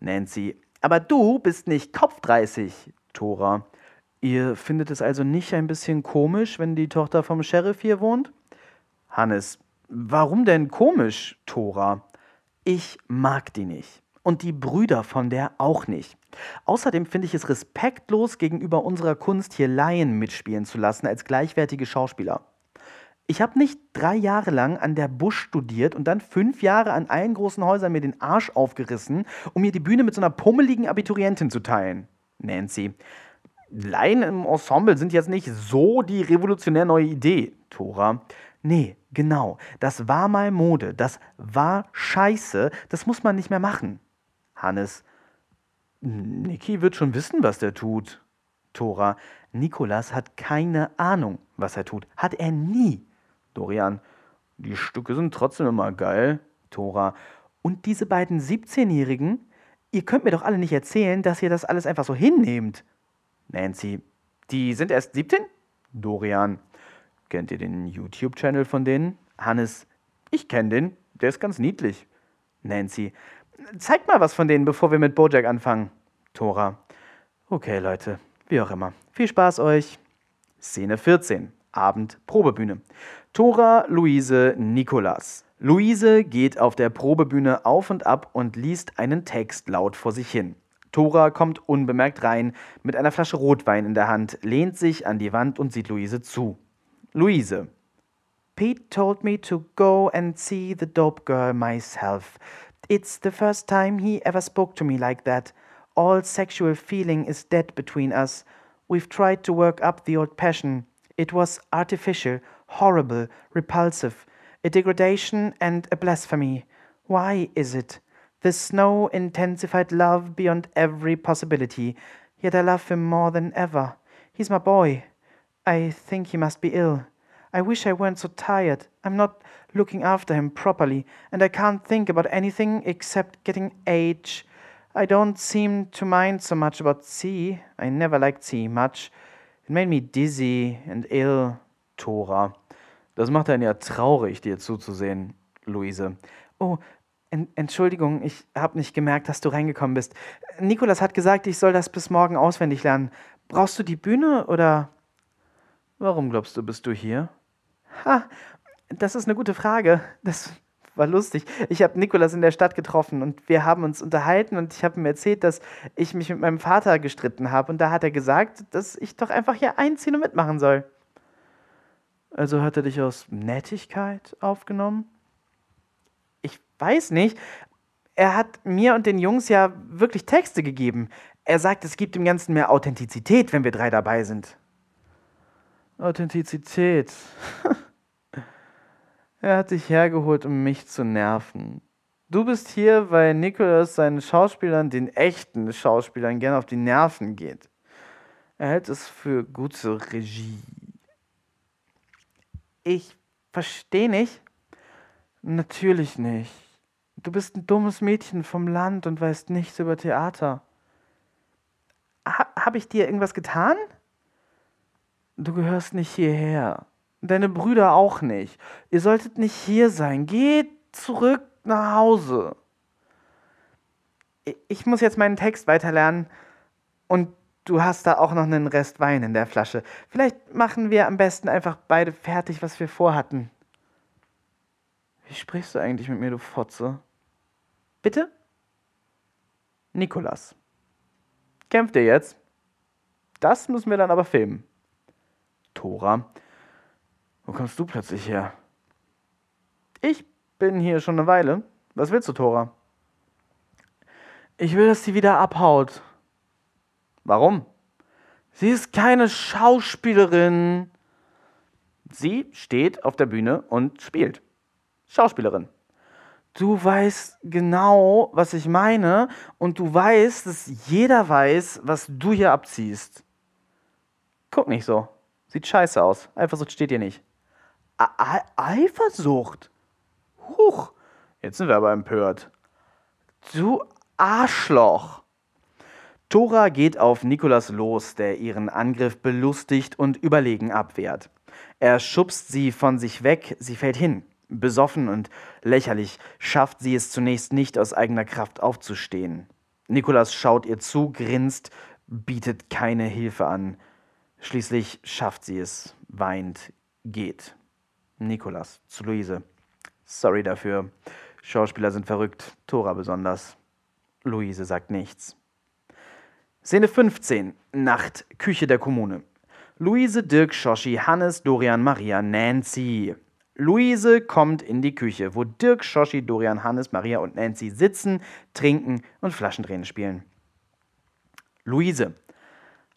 Nancy, aber du bist nicht Kopf 30. Tora, Ihr findet es also nicht ein bisschen komisch, wenn die Tochter vom Sheriff hier wohnt? Hannes, warum denn komisch, Tora? Ich mag die nicht. Und die Brüder von der auch nicht. Außerdem finde ich es respektlos gegenüber unserer Kunst, hier Laien mitspielen zu lassen als gleichwertige Schauspieler. Ich habe nicht drei Jahre lang an der Busch studiert und dann fünf Jahre an allen großen Häusern mir den Arsch aufgerissen, um mir die Bühne mit so einer pummeligen Abiturientin zu teilen. Nancy, Laien im Ensemble sind jetzt nicht so die revolutionär neue Idee, Tora. Nee, genau. Das war mal Mode. Das war scheiße. Das muss man nicht mehr machen. Hannes. Niki wird schon wissen, was der tut. Tora. Nikolas hat keine Ahnung, was er tut. Hat er nie. Dorian. Die Stücke sind trotzdem immer geil. Tora. Und diese beiden 17-Jährigen? Ihr könnt mir doch alle nicht erzählen, dass ihr das alles einfach so hinnehmt. Nancy, die sind erst 17? Dorian, kennt ihr den YouTube-Channel von denen? Hannes, ich kenne den, der ist ganz niedlich. Nancy, zeigt mal was von denen, bevor wir mit Bojack anfangen. Tora, okay Leute, wie auch immer. Viel Spaß euch. Szene 14. Abend Probebühne. Tora, Luise, Nikolas. Luise geht auf der Probebühne auf und ab und liest einen Text laut vor sich hin. Tora kommt unbemerkt rein mit einer Flasche Rotwein in der Hand, lehnt sich an die Wand und sieht Luise zu. Luise. Pete told me to go and see the dope girl myself. It's the first time he ever spoke to me like that. All sexual feeling is dead between us. We've tried to work up the old passion. It was artificial, horrible, repulsive, a degradation and a blasphemy. Why is it? The snow intensified love beyond every possibility, yet I love him more than ever. He's my boy. I think he must be ill. I wish I weren't so tired. I'm not looking after him properly, and I can't think about anything except getting age. I don't seem to mind so much about sea. I never liked sea much. It made me dizzy and ill. Tora. Das macht einen ja traurig, dir zuzusehen, Luise. Oh, en Entschuldigung, ich habe nicht gemerkt, dass du reingekommen bist. Nikolas hat gesagt, ich soll das bis morgen auswendig lernen. Brauchst du die Bühne oder? Warum glaubst du, bist du hier? Ha, das ist eine gute Frage. Das war lustig. Ich habe Nikolas in der Stadt getroffen und wir haben uns unterhalten und ich habe ihm erzählt, dass ich mich mit meinem Vater gestritten habe und da hat er gesagt, dass ich doch einfach hier einziehen und mitmachen soll. Also hat er dich aus Nettigkeit aufgenommen? Ich weiß nicht. Er hat mir und den Jungs ja wirklich Texte gegeben. Er sagt, es gibt dem Ganzen mehr Authentizität, wenn wir drei dabei sind. Authentizität. Er hat dich hergeholt, um mich zu nerven. Du bist hier, weil Nicholas seinen Schauspielern, den echten Schauspielern, gerne auf die Nerven geht. Er hält es für gute Regie. Ich verstehe nicht. Natürlich nicht. Du bist ein dummes Mädchen vom Land und weißt nichts über Theater. Ha Habe ich dir irgendwas getan? Du gehörst nicht hierher. Deine Brüder auch nicht. Ihr solltet nicht hier sein. Geht zurück nach Hause. Ich muss jetzt meinen Text weiterlernen. Und du hast da auch noch einen Rest Wein in der Flasche. Vielleicht machen wir am besten einfach beide fertig, was wir vorhatten. Wie sprichst du eigentlich mit mir, du Fotze? Bitte? Nikolas. Kämpft ihr jetzt? Das müssen wir dann aber filmen. Tora. Wo kommst du plötzlich her? Ich bin hier schon eine Weile. Was willst du, Tora? Ich will, dass sie wieder abhaut. Warum? Sie ist keine Schauspielerin. Sie steht auf der Bühne und spielt. Schauspielerin. Du weißt genau, was ich meine, und du weißt, dass jeder weiß, was du hier abziehst. Guck nicht so. Sieht scheiße aus. Eifersucht steht dir nicht. Eifersucht? Huch, jetzt sind wir aber empört. Du Arschloch! Tora geht auf Nikolas los, der ihren Angriff belustigt und überlegen abwehrt. Er schubst sie von sich weg, sie fällt hin. Besoffen und lächerlich schafft sie es zunächst nicht aus eigener Kraft aufzustehen. Nikolas schaut ihr zu, grinst, bietet keine Hilfe an. Schließlich schafft sie es, weint, geht. Nikolas zu Luise. Sorry dafür. Schauspieler sind verrückt, Tora besonders. Luise sagt nichts. Szene 15. Nacht, Küche der Kommune. Luise, Dirk, Schoshi, Hannes, Dorian, Maria, Nancy. Luise kommt in die Küche, wo Dirk, Schoshi, Dorian, Hannes, Maria und Nancy sitzen, trinken und Flaschendrehen spielen. Luise.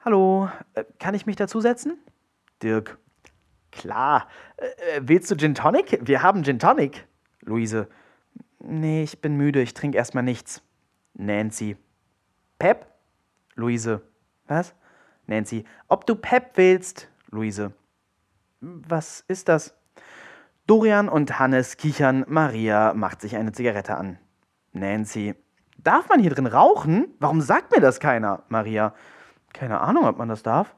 Hallo, äh, kann ich mich dazusetzen? Dirk. Klar. Äh, äh, willst du Gin Tonic? Wir haben Gin Tonic. Luise. Nee, ich bin müde, ich trinke erstmal nichts. Nancy. Pep? Luise. Was? Nancy. Ob du Pep willst? Luise. Was ist das? Dorian und Hannes kichern, Maria macht sich eine Zigarette an. Nancy. Darf man hier drin rauchen? Warum sagt mir das keiner? Maria. Keine Ahnung, ob man das darf.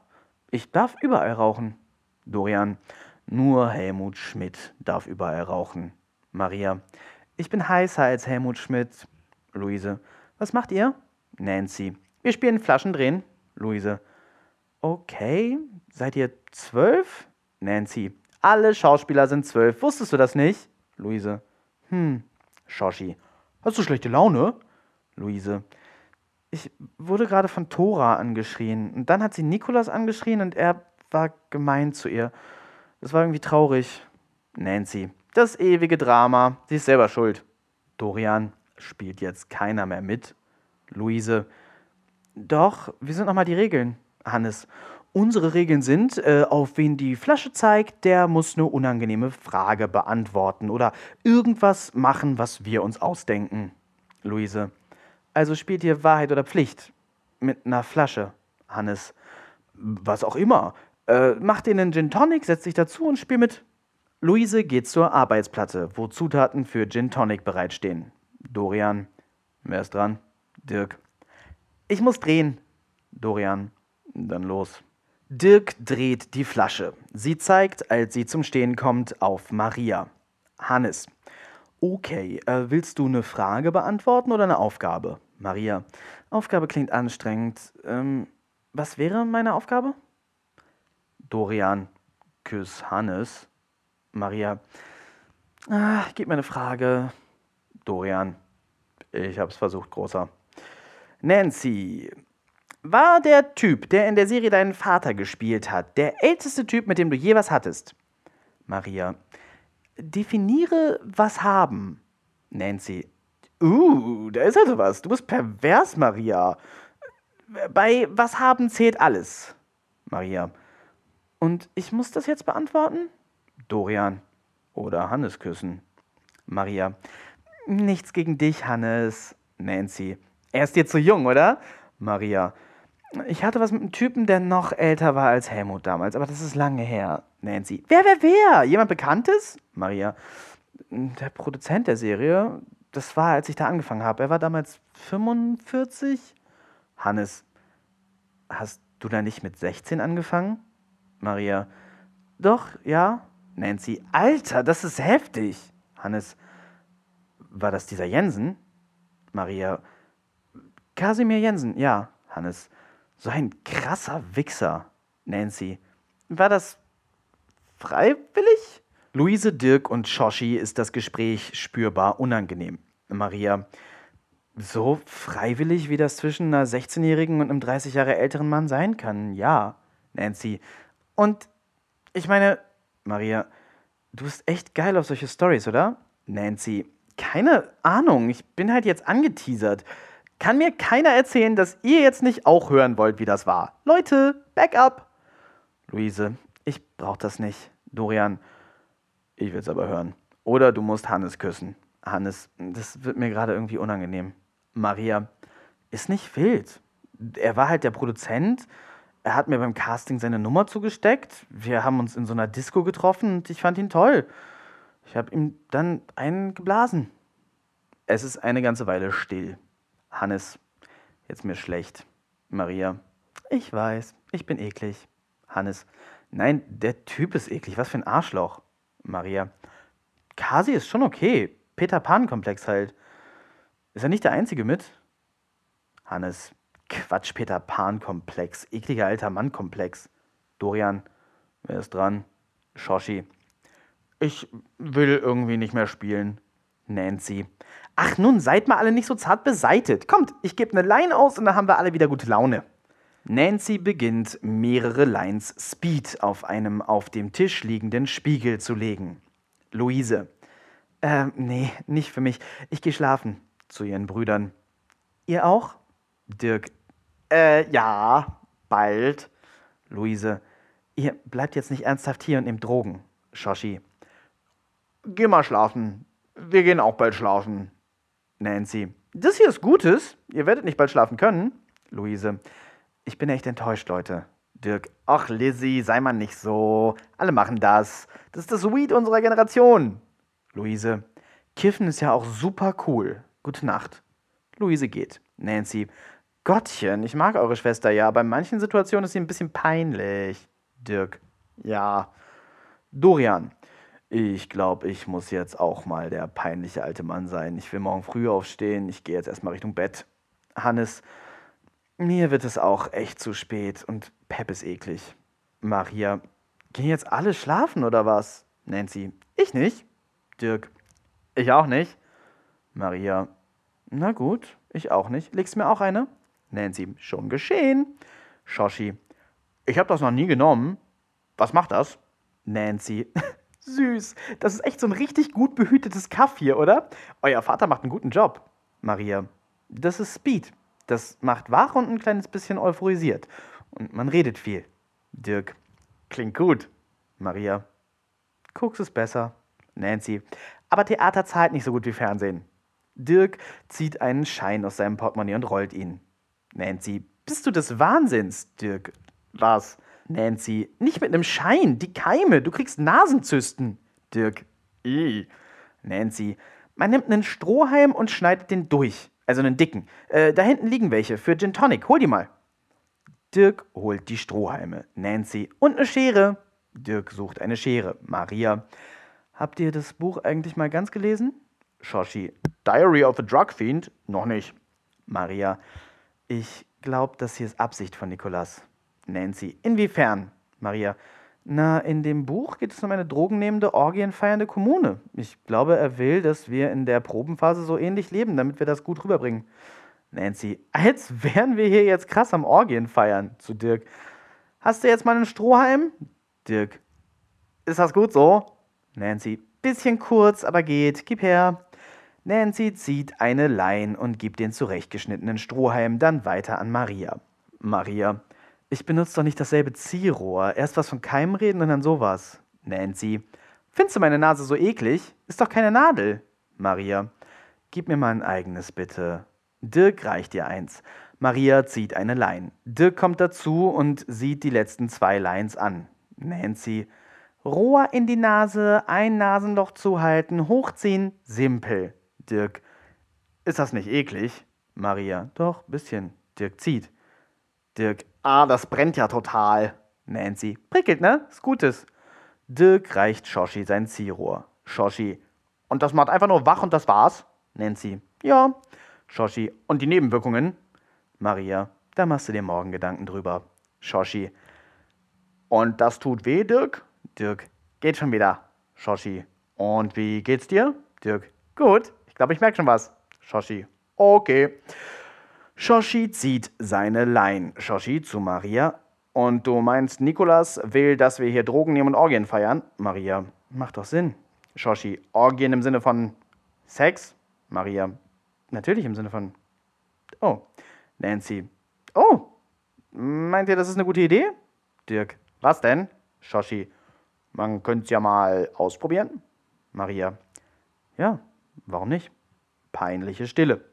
Ich darf überall rauchen. Dorian. Nur Helmut Schmidt darf überall rauchen. Maria. Ich bin heißer als Helmut Schmidt. Luise. Was macht ihr? Nancy. Wir spielen Flaschendrehen. Luise. Okay. Seid ihr zwölf? Nancy. Alle Schauspieler sind zwölf. Wusstest du das nicht? Luise. Hm. Shoshi. Hast du schlechte Laune? Luise. Ich wurde gerade von Tora angeschrien. Und dann hat sie Nikolas angeschrien und er war gemein zu ihr. Das war irgendwie traurig. Nancy. Das ewige Drama. Sie ist selber schuld. Dorian. Spielt jetzt keiner mehr mit? Luise. Doch, wie sind nochmal die Regeln? Hannes. Unsere Regeln sind, äh, auf wen die Flasche zeigt, der muss eine unangenehme Frage beantworten oder irgendwas machen, was wir uns ausdenken. Luise. Also spielt ihr Wahrheit oder Pflicht? Mit einer Flasche. Hannes. Was auch immer. Äh, macht ihr einen Gin Tonic, setzt sich dazu und spielt mit. Luise geht zur Arbeitsplatte, wo Zutaten für Gin Tonic bereitstehen. Dorian. Wer ist dran? Dirk. Ich muss drehen. Dorian. Dann los. Dirk dreht die Flasche. Sie zeigt, als sie zum Stehen kommt, auf Maria. Hannes. Okay, äh, willst du eine Frage beantworten oder eine Aufgabe? Maria. Aufgabe klingt anstrengend. Ähm, was wäre meine Aufgabe? Dorian. Küss Hannes. Maria. Ah, gib mir eine Frage. Dorian. Ich hab's versucht, großer. Nancy. War der Typ, der in der Serie deinen Vater gespielt hat, der älteste Typ, mit dem du je was hattest? Maria. Definiere was haben. Nancy. Uh, da ist also was. Du bist pervers, Maria. Bei was haben zählt alles. Maria. Und ich muss das jetzt beantworten? Dorian. Oder Hannes küssen. Maria. Nichts gegen dich, Hannes. Nancy. Er ist dir zu jung, oder? Maria. Ich hatte was mit einem Typen, der noch älter war als Helmut damals, aber das ist lange her. Nancy. Wer, wer, wer? Jemand Bekanntes? Maria. Der Produzent der Serie. Das war, als ich da angefangen habe. Er war damals 45. Hannes. Hast du da nicht mit 16 angefangen? Maria. Doch, ja. Nancy. Alter, das ist heftig. Hannes. War das dieser Jensen? Maria. Kasimir Jensen, ja. Hannes. So ein krasser Wichser. Nancy. War das freiwillig? Luise, Dirk und Shoshi ist das Gespräch spürbar unangenehm. Maria. So freiwillig, wie das zwischen einer 16-jährigen und einem 30 Jahre älteren Mann sein kann, ja. Nancy. Und ich meine, Maria, du bist echt geil auf solche Stories, oder? Nancy. Keine Ahnung, ich bin halt jetzt angeteasert. Kann mir keiner erzählen, dass ihr jetzt nicht auch hören wollt, wie das war. Leute, Backup! Luise, ich brauch das nicht. Dorian, ich will's aber hören. Oder du musst Hannes küssen. Hannes, das wird mir gerade irgendwie unangenehm. Maria, ist nicht wild. Er war halt der Produzent. Er hat mir beim Casting seine Nummer zugesteckt. Wir haben uns in so einer Disco getroffen und ich fand ihn toll. Ich habe ihm dann einen geblasen. Es ist eine ganze Weile still. Hannes, jetzt mir schlecht. Maria, ich weiß, ich bin eklig. Hannes, nein, der Typ ist eklig, was für ein Arschloch. Maria, Kasi ist schon okay. Peter Pan-Komplex halt. Ist er nicht der Einzige mit? Hannes, Quatsch, Peter Pan-Komplex. Ekliger alter Mann-Komplex. Dorian, wer ist dran? Shoshi. Ich will irgendwie nicht mehr spielen. Nancy. Ach nun, seid mal alle nicht so zart beseitet. Kommt, ich gebe eine Line aus und dann haben wir alle wieder gute Laune. Nancy beginnt, mehrere Lines Speed auf einem auf dem Tisch liegenden Spiegel zu legen. Luise. Äh, nee, nicht für mich. Ich gehe schlafen. Zu ihren Brüdern. Ihr auch? Dirk. Äh, ja, bald. Luise. Ihr bleibt jetzt nicht ernsthaft hier und nehmt Drogen. Shoshi. Geh mal schlafen. Wir gehen auch bald schlafen. Nancy. Das hier ist Gutes. Ihr werdet nicht bald schlafen können. Luise. Ich bin echt enttäuscht, Leute. Dirk. Ach, Lizzie, sei mal nicht so. Alle machen das. Das ist das Weed unserer Generation. Luise. Kiffen ist ja auch super cool. Gute Nacht. Luise geht. Nancy. Gottchen, ich mag eure Schwester ja, aber in manchen Situationen ist sie ein bisschen peinlich. Dirk. Ja. Dorian. Ich glaube, ich muss jetzt auch mal der peinliche alte Mann sein. Ich will morgen früh aufstehen. Ich gehe jetzt erstmal Richtung Bett. Hannes, mir wird es auch echt zu spät und Pep ist eklig. Maria, gehen jetzt alle schlafen oder was? Nancy, ich nicht. Dirk, ich auch nicht. Maria, na gut, ich auch nicht. Legst mir auch eine? Nancy, schon geschehen. Shoshi, ich habe das noch nie genommen. Was macht das? Nancy, Süß. Das ist echt so ein richtig gut behütetes Kaff hier, oder? Euer Vater macht einen guten Job. Maria. Das ist Speed. Das macht wach und ein kleines bisschen euphorisiert. Und man redet viel. Dirk. Klingt gut. Maria. Koks ist besser. Nancy. Aber Theater zahlt nicht so gut wie Fernsehen. Dirk zieht einen Schein aus seinem Portemonnaie und rollt ihn. Nancy. Bist du des Wahnsinns, Dirk? Was? Nancy. Nicht mit einem Schein. Die Keime. Du kriegst Nasenzysten. Dirk. I. Nancy. Man nimmt einen Strohhalm und schneidet den durch. Also einen dicken. Äh, da hinten liegen welche für Gin Tonic. Hol die mal. Dirk holt die Strohhalme. Nancy. Und eine Schere. Dirk sucht eine Schere. Maria. Habt ihr das Buch eigentlich mal ganz gelesen? Shoshi. Diary of a Drug Fiend? Noch nicht. Maria. Ich glaube, das hier ist Absicht von Nikolas. Nancy. Inwiefern? Maria. Na, in dem Buch geht es um eine drogennehmende, orgienfeiernde Kommune. Ich glaube, er will, dass wir in der Probenphase so ähnlich leben, damit wir das gut rüberbringen. Nancy. Als wären wir hier jetzt krass am Orgien feiern. Zu Dirk. Hast du jetzt mal einen Strohhalm? Dirk. Ist das gut so? Nancy. Bisschen kurz, aber geht. Gib her. Nancy zieht eine Lein und gibt den zurechtgeschnittenen Strohhalm dann weiter an Maria. Maria. Ich benutze doch nicht dasselbe Ziehrohr. Erst was von Keimen reden und dann sowas. Nancy. Findest du meine Nase so eklig? Ist doch keine Nadel. Maria. Gib mir mal ein eigenes, bitte. Dirk reicht ihr eins. Maria zieht eine Lein. Dirk kommt dazu und sieht die letzten zwei Lines an. Nancy. Rohr in die Nase, ein Nasenloch zuhalten, hochziehen, simpel. Dirk. Ist das nicht eklig? Maria. Doch, bisschen. Dirk zieht. Dirk. Ah, das brennt ja total. Nancy. Prickelt, ne? Ist Gutes. Dirk reicht Shoshi sein Ziehrohr. Shoshi. Und das macht einfach nur wach und das war's? Nancy. Ja. Shoshi. Und die Nebenwirkungen? Maria. Da machst du dir morgen Gedanken drüber. Shoshi. Und das tut weh, Dirk? Dirk. Geht schon wieder. Shoshi. Und wie geht's dir? Dirk. Gut. Ich glaube, ich merke schon was. Shoshi. Okay. Shoshi zieht seine Lein. Shoshi zu Maria. Und du meinst, Nikolas will, dass wir hier Drogen nehmen und Orgien feiern? Maria. Macht doch Sinn. Shoshi. Orgien im Sinne von Sex? Maria. Natürlich im Sinne von. Oh. Nancy. Oh. Meint ihr, das ist eine gute Idee? Dirk. Was denn? Shoshi. Man könnte es ja mal ausprobieren. Maria. Ja, warum nicht? Peinliche Stille.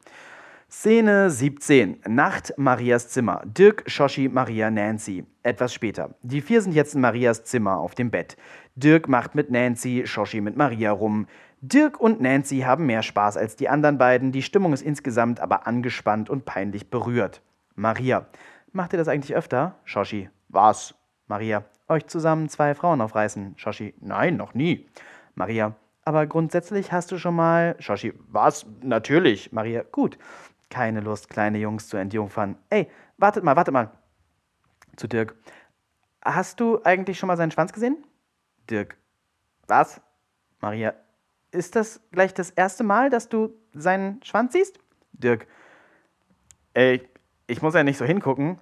Szene 17. Nacht Marias Zimmer. Dirk, Shoshi, Maria, Nancy. Etwas später. Die vier sind jetzt in Marias Zimmer auf dem Bett. Dirk macht mit Nancy, Shoshi mit Maria rum. Dirk und Nancy haben mehr Spaß als die anderen beiden. Die Stimmung ist insgesamt aber angespannt und peinlich berührt. Maria. Macht ihr das eigentlich öfter? Shoshi. Was? Maria. Euch zusammen zwei Frauen aufreißen. Shoshi. Nein, noch nie. Maria. Aber grundsätzlich hast du schon mal. Shoshi. Was? Natürlich. Maria. Gut. Keine Lust, kleine Jungs zu entjungfern. Ey, wartet mal, wartet mal. Zu Dirk. Hast du eigentlich schon mal seinen Schwanz gesehen? Dirk. Was? Maria. Ist das gleich das erste Mal, dass du seinen Schwanz siehst? Dirk. Ey, ich muss ja nicht so hingucken.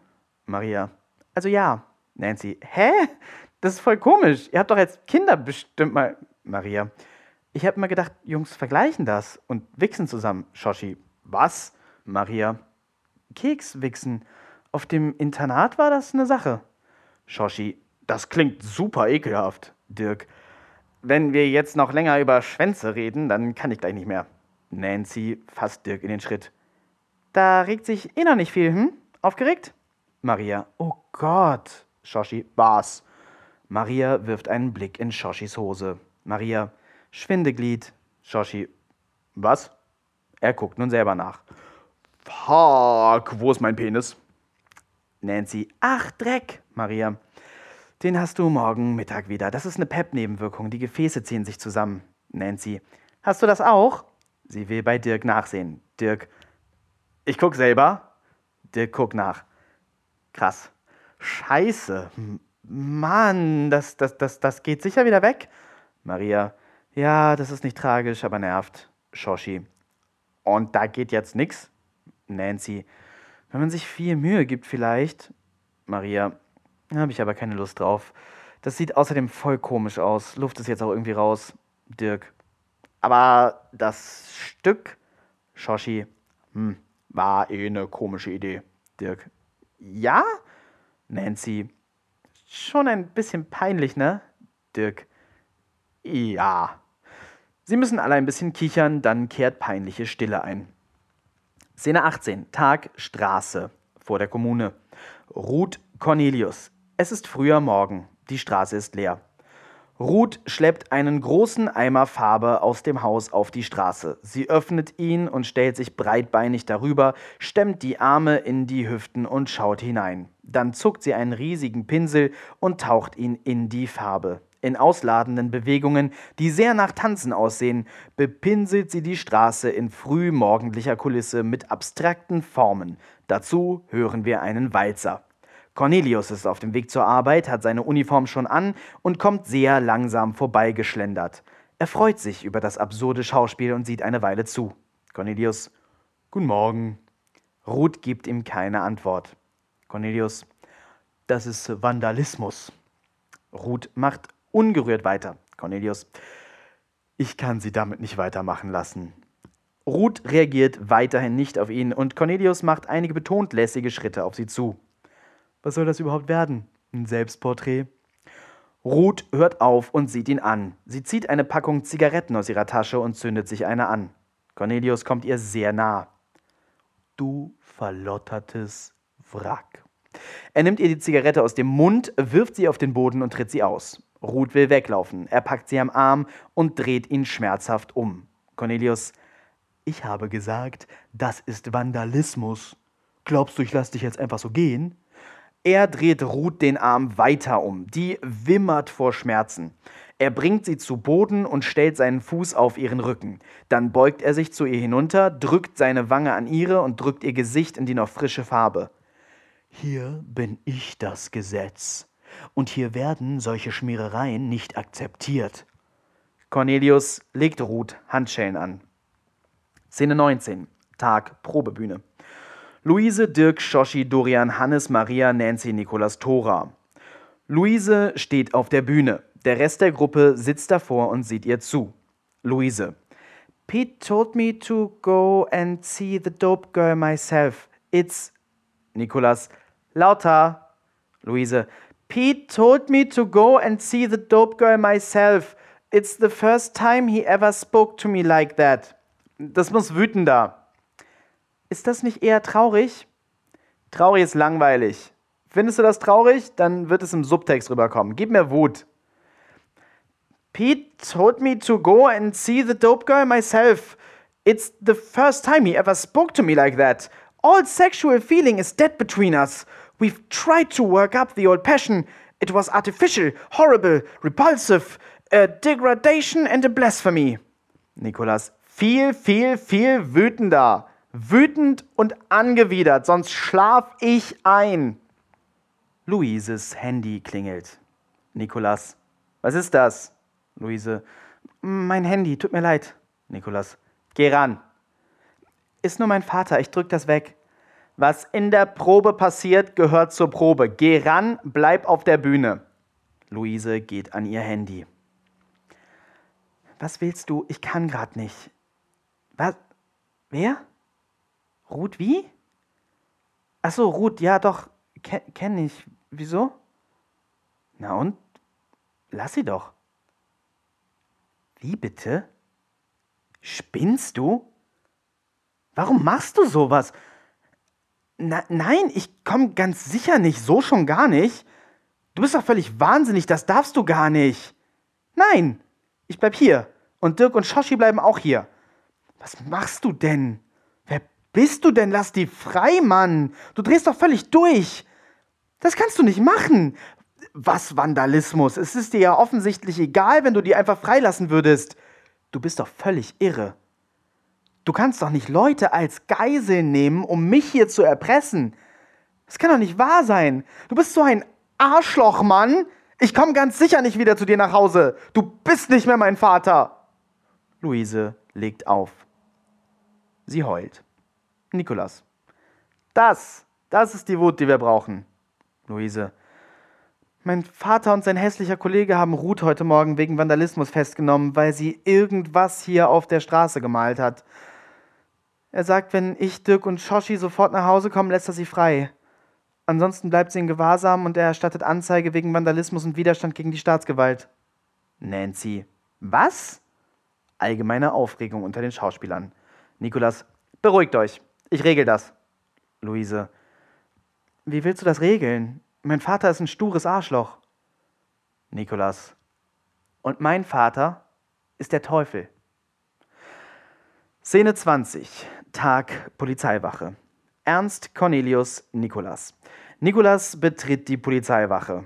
Maria. Also ja. Nancy. Hä? Das ist voll komisch. Ihr habt doch als Kinder bestimmt mal. Maria. Ich hab immer gedacht, Jungs vergleichen das und wichsen zusammen. Shoshi. Was? Maria. Keks wichsen. Auf dem Internat war das eine Sache. Shoshi. Das klingt super ekelhaft. Dirk. Wenn wir jetzt noch länger über Schwänze reden, dann kann ich gleich nicht mehr. Nancy fasst Dirk in den Schritt. Da regt sich eh noch nicht viel, hm? Aufgeregt? Maria. Oh Gott. Shoshi. Was? Maria wirft einen Blick in Shoshis Hose. Maria. Schwindeglied. Shoshi. Was? Er guckt nun selber nach. Fuck, wo ist mein Penis? Nancy. Ach, Dreck. Maria. Den hast du morgen Mittag wieder. Das ist eine PEP-Nebenwirkung. Die Gefäße ziehen sich zusammen. Nancy. Hast du das auch? Sie will bei Dirk nachsehen. Dirk. Ich guck selber. Dirk guckt nach. Krass. Scheiße. Mann, das, das, das, das geht sicher wieder weg. Maria. Ja, das ist nicht tragisch, aber nervt. Shoshi. Und da geht jetzt nix? Nancy. Wenn man sich viel Mühe gibt, vielleicht. Maria. Habe ich aber keine Lust drauf. Das sieht außerdem voll komisch aus. Luft ist jetzt auch irgendwie raus. Dirk. Aber das Stück, Shoshi, hm, war eh eine komische Idee. Dirk. Ja? Nancy. Schon ein bisschen peinlich, ne? Dirk. Ja. Sie müssen alle ein bisschen kichern, dann kehrt peinliche Stille ein. Szene 18. Tag, Straße. Vor der Kommune. Ruth Cornelius. Es ist früher Morgen. Die Straße ist leer. Ruth schleppt einen großen Eimer Farbe aus dem Haus auf die Straße. Sie öffnet ihn und stellt sich breitbeinig darüber, stemmt die Arme in die Hüften und schaut hinein. Dann zuckt sie einen riesigen Pinsel und taucht ihn in die Farbe. In ausladenden Bewegungen, die sehr nach Tanzen aussehen, bepinselt sie die Straße in frühmorgendlicher Kulisse mit abstrakten Formen. Dazu hören wir einen Walzer. Cornelius ist auf dem Weg zur Arbeit, hat seine Uniform schon an und kommt sehr langsam vorbeigeschlendert. Er freut sich über das absurde Schauspiel und sieht eine Weile zu. Cornelius, Guten Morgen. Ruth gibt ihm keine Antwort. Cornelius, das ist Vandalismus. Ruth macht ungerührt weiter. Cornelius, ich kann Sie damit nicht weitermachen lassen. Ruth reagiert weiterhin nicht auf ihn und Cornelius macht einige betont lässige Schritte auf sie zu. Was soll das überhaupt werden? Ein Selbstporträt? Ruth hört auf und sieht ihn an. Sie zieht eine Packung Zigaretten aus ihrer Tasche und zündet sich eine an. Cornelius kommt ihr sehr nah. Du verlottertes Wrack. Er nimmt ihr die Zigarette aus dem Mund, wirft sie auf den Boden und tritt sie aus. Ruth will weglaufen. Er packt sie am Arm und dreht ihn schmerzhaft um. Cornelius, ich habe gesagt, das ist Vandalismus. Glaubst du, ich lass dich jetzt einfach so gehen? Er dreht Ruth den Arm weiter um. Die wimmert vor Schmerzen. Er bringt sie zu Boden und stellt seinen Fuß auf ihren Rücken. Dann beugt er sich zu ihr hinunter, drückt seine Wange an ihre und drückt ihr Gesicht in die noch frische Farbe. Hier bin ich das Gesetz. Und hier werden solche Schmierereien nicht akzeptiert. Cornelius legt Ruth Handschellen an. Szene 19. Tag Probebühne. Luise, Dirk, Shoshi, Dorian, Hannes, Maria, Nancy, Nikolas, Tora. Luise steht auf der Bühne. Der Rest der Gruppe sitzt davor und sieht ihr zu. Luise. Pete told me to go and see the dope girl myself. It's. Nikolas. Lauter. Luise. Pete told me to go and see the dope girl myself. It's the first time he ever spoke to me like that. Das muss wütender. Ist das nicht eher traurig? Traurig ist langweilig. Findest du das traurig? Dann wird es im Subtext rüberkommen. Gib mir Wut. Pete told me to go and see the dope girl myself. It's the first time he ever spoke to me like that. All sexual feeling is dead between us. We've tried to work up the old passion. It was artificial, horrible, repulsive, a degradation and a blasphemy. Nikolas, viel, viel, viel wütender wütend und angewidert, sonst schlaf ich ein. Luises Handy klingelt. Nikolas, was ist das? Luise, mein Handy, tut mir leid. Nikolas, geh ran. Ist nur mein Vater, ich drück das weg. Was in der Probe passiert, gehört zur Probe. Geh ran, bleib auf der Bühne. Luise geht an ihr Handy. Was willst du? Ich kann grad nicht. Was? Wer? Ruth wie? Achso, Ruth, ja doch, kenne kenn ich. Wieso? Na und? Lass sie doch. Wie bitte? Spinnst du? Warum machst du sowas? Na, nein, ich komme ganz sicher nicht, so schon gar nicht. Du bist doch völlig wahnsinnig, das darfst du gar nicht. Nein, ich bleib hier. Und Dirk und Shoshi bleiben auch hier. Was machst du denn? bist du denn? Lass die frei, Mann. Du drehst doch völlig durch. Das kannst du nicht machen. Was Vandalismus? Es ist dir ja offensichtlich egal, wenn du die einfach freilassen würdest. Du bist doch völlig irre. Du kannst doch nicht Leute als Geiseln nehmen, um mich hier zu erpressen. Das kann doch nicht wahr sein. Du bist so ein Arschloch, Mann. Ich komme ganz sicher nicht wieder zu dir nach Hause. Du bist nicht mehr mein Vater. Luise legt auf. Sie heult. Nikolas. Das, das ist die Wut, die wir brauchen. Luise. Mein Vater und sein hässlicher Kollege haben Ruth heute Morgen wegen Vandalismus festgenommen, weil sie irgendwas hier auf der Straße gemalt hat. Er sagt, wenn ich, Dirk und Shoshi sofort nach Hause kommen, lässt er sie frei. Ansonsten bleibt sie in Gewahrsam und er erstattet Anzeige wegen Vandalismus und Widerstand gegen die Staatsgewalt. Nancy. Was? Allgemeine Aufregung unter den Schauspielern. Nikolas. Beruhigt euch. Ich regel das. Luise. Wie willst du das regeln? Mein Vater ist ein stures Arschloch. Nikolas. Und mein Vater ist der Teufel. Szene 20. Tag Polizeiwache. Ernst Cornelius Nikolas. Nikolas betritt die Polizeiwache.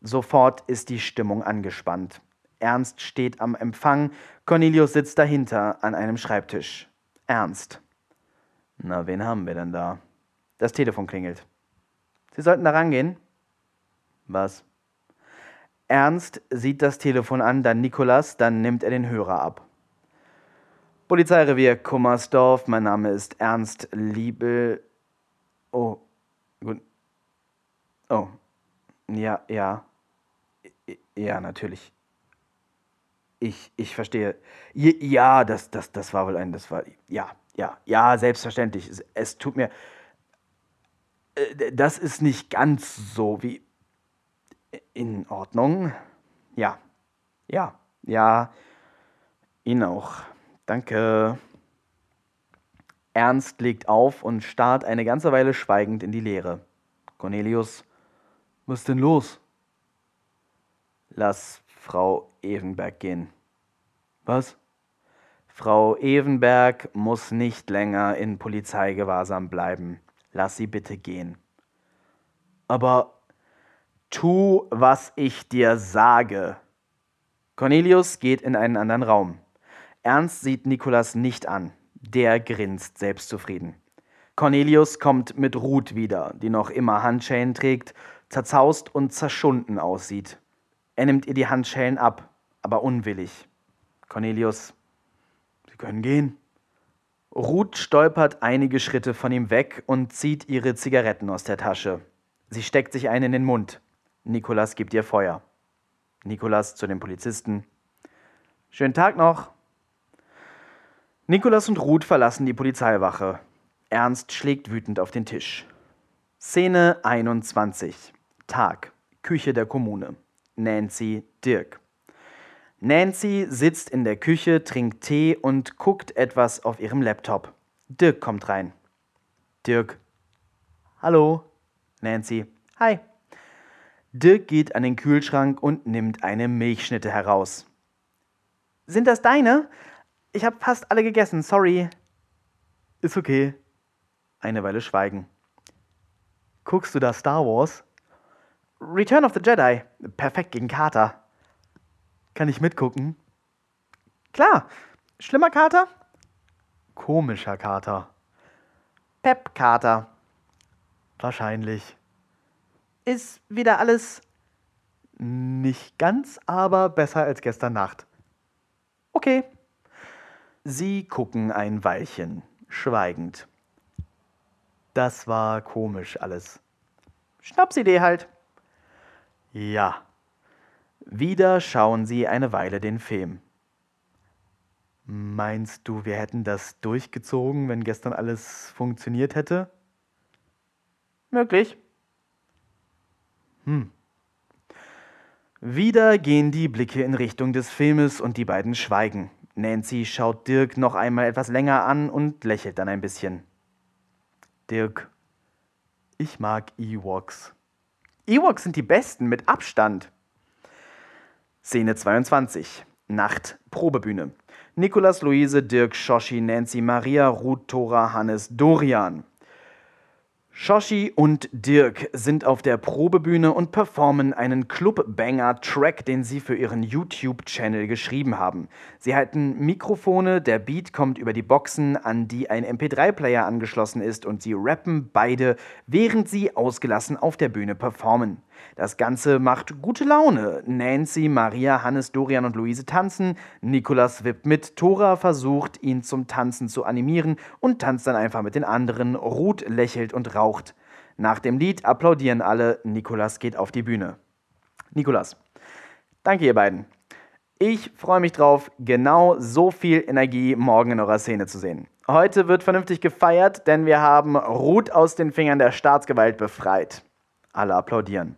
Sofort ist die Stimmung angespannt. Ernst steht am Empfang, Cornelius sitzt dahinter an einem Schreibtisch. Ernst. Na, wen haben wir denn da? Das Telefon klingelt. Sie sollten da rangehen. Was? Ernst sieht das Telefon an, dann Nikolas, dann nimmt er den Hörer ab. Polizeirevier Kummersdorf, mein Name ist Ernst Liebel. Oh, gut. Oh, ja, ja. Ja, natürlich. Ich, ich verstehe. Ja, das, das, das war wohl ein, das war, ja, ja, ja, selbstverständlich. Es, tut mir, äh, das ist nicht ganz so wie, in Ordnung. Ja, ja, ja, Ihnen auch. Danke. Ernst legt auf und starrt eine ganze Weile schweigend in die Leere. Cornelius, was ist denn los? Lass Frau Evenberg gehen. Was? Frau Evenberg muss nicht länger in Polizeigewahrsam bleiben. Lass sie bitte gehen. Aber tu, was ich dir sage. Cornelius geht in einen anderen Raum. Ernst sieht Nikolas nicht an. Der grinst selbstzufrieden. Cornelius kommt mit Ruth wieder, die noch immer Handschellen trägt, zerzaust und zerschunden aussieht. Er nimmt ihr die Handschellen ab, aber unwillig. Cornelius, Sie können gehen. Ruth stolpert einige Schritte von ihm weg und zieht ihre Zigaretten aus der Tasche. Sie steckt sich einen in den Mund. Nikolas gibt ihr Feuer. Nikolas zu dem Polizisten. Schönen Tag noch. Nikolas und Ruth verlassen die Polizeiwache. Ernst schlägt wütend auf den Tisch. Szene 21. Tag. Küche der Kommune. Nancy, Dirk. Nancy sitzt in der Küche, trinkt Tee und guckt etwas auf ihrem Laptop. Dirk kommt rein. Dirk. Hallo. Nancy. Hi. Dirk geht an den Kühlschrank und nimmt eine Milchschnitte heraus. Sind das deine? Ich habe fast alle gegessen, sorry. Ist okay. Eine Weile Schweigen. Guckst du da Star Wars? Return of the Jedi. Perfekt gegen Kater. Kann ich mitgucken? Klar. Schlimmer Kater? Komischer Kater. Pep-Kater. Wahrscheinlich. Ist wieder alles nicht ganz, aber besser als gestern Nacht. Okay. Sie gucken ein Weilchen, schweigend. Das war komisch alles. Schnapsidee halt. Ja. Wieder schauen sie eine Weile den Film. Meinst du, wir hätten das durchgezogen, wenn gestern alles funktioniert hätte? Möglich. Hm. Wieder gehen die Blicke in Richtung des Filmes und die beiden schweigen. Nancy schaut Dirk noch einmal etwas länger an und lächelt dann ein bisschen. Dirk, ich mag Ewoks. Ewoks sind die besten, mit Abstand. Szene 22. Nacht, Probebühne. Nikolas, Luise, Dirk, Shoshi, Nancy, Maria, Ruth, Thora, Hannes, Dorian. Shoshi und Dirk sind auf der Probebühne und performen einen Club-Banger-Track, den sie für ihren YouTube-Channel geschrieben haben. Sie halten Mikrofone, der Beat kommt über die Boxen, an die ein MP3-Player angeschlossen ist, und sie rappen beide, während sie ausgelassen auf der Bühne performen. Das Ganze macht gute Laune. Nancy, Maria, Hannes, Dorian und Luise tanzen. Nikolas wippt mit. Thora versucht, ihn zum Tanzen zu animieren und tanzt dann einfach mit den anderen. Ruth lächelt und raucht. Nach dem Lied applaudieren alle. Nikolas geht auf die Bühne. Nikolas. Danke, ihr beiden. Ich freue mich drauf, genau so viel Energie morgen in eurer Szene zu sehen. Heute wird vernünftig gefeiert, denn wir haben Ruth aus den Fingern der Staatsgewalt befreit. Alle applaudieren.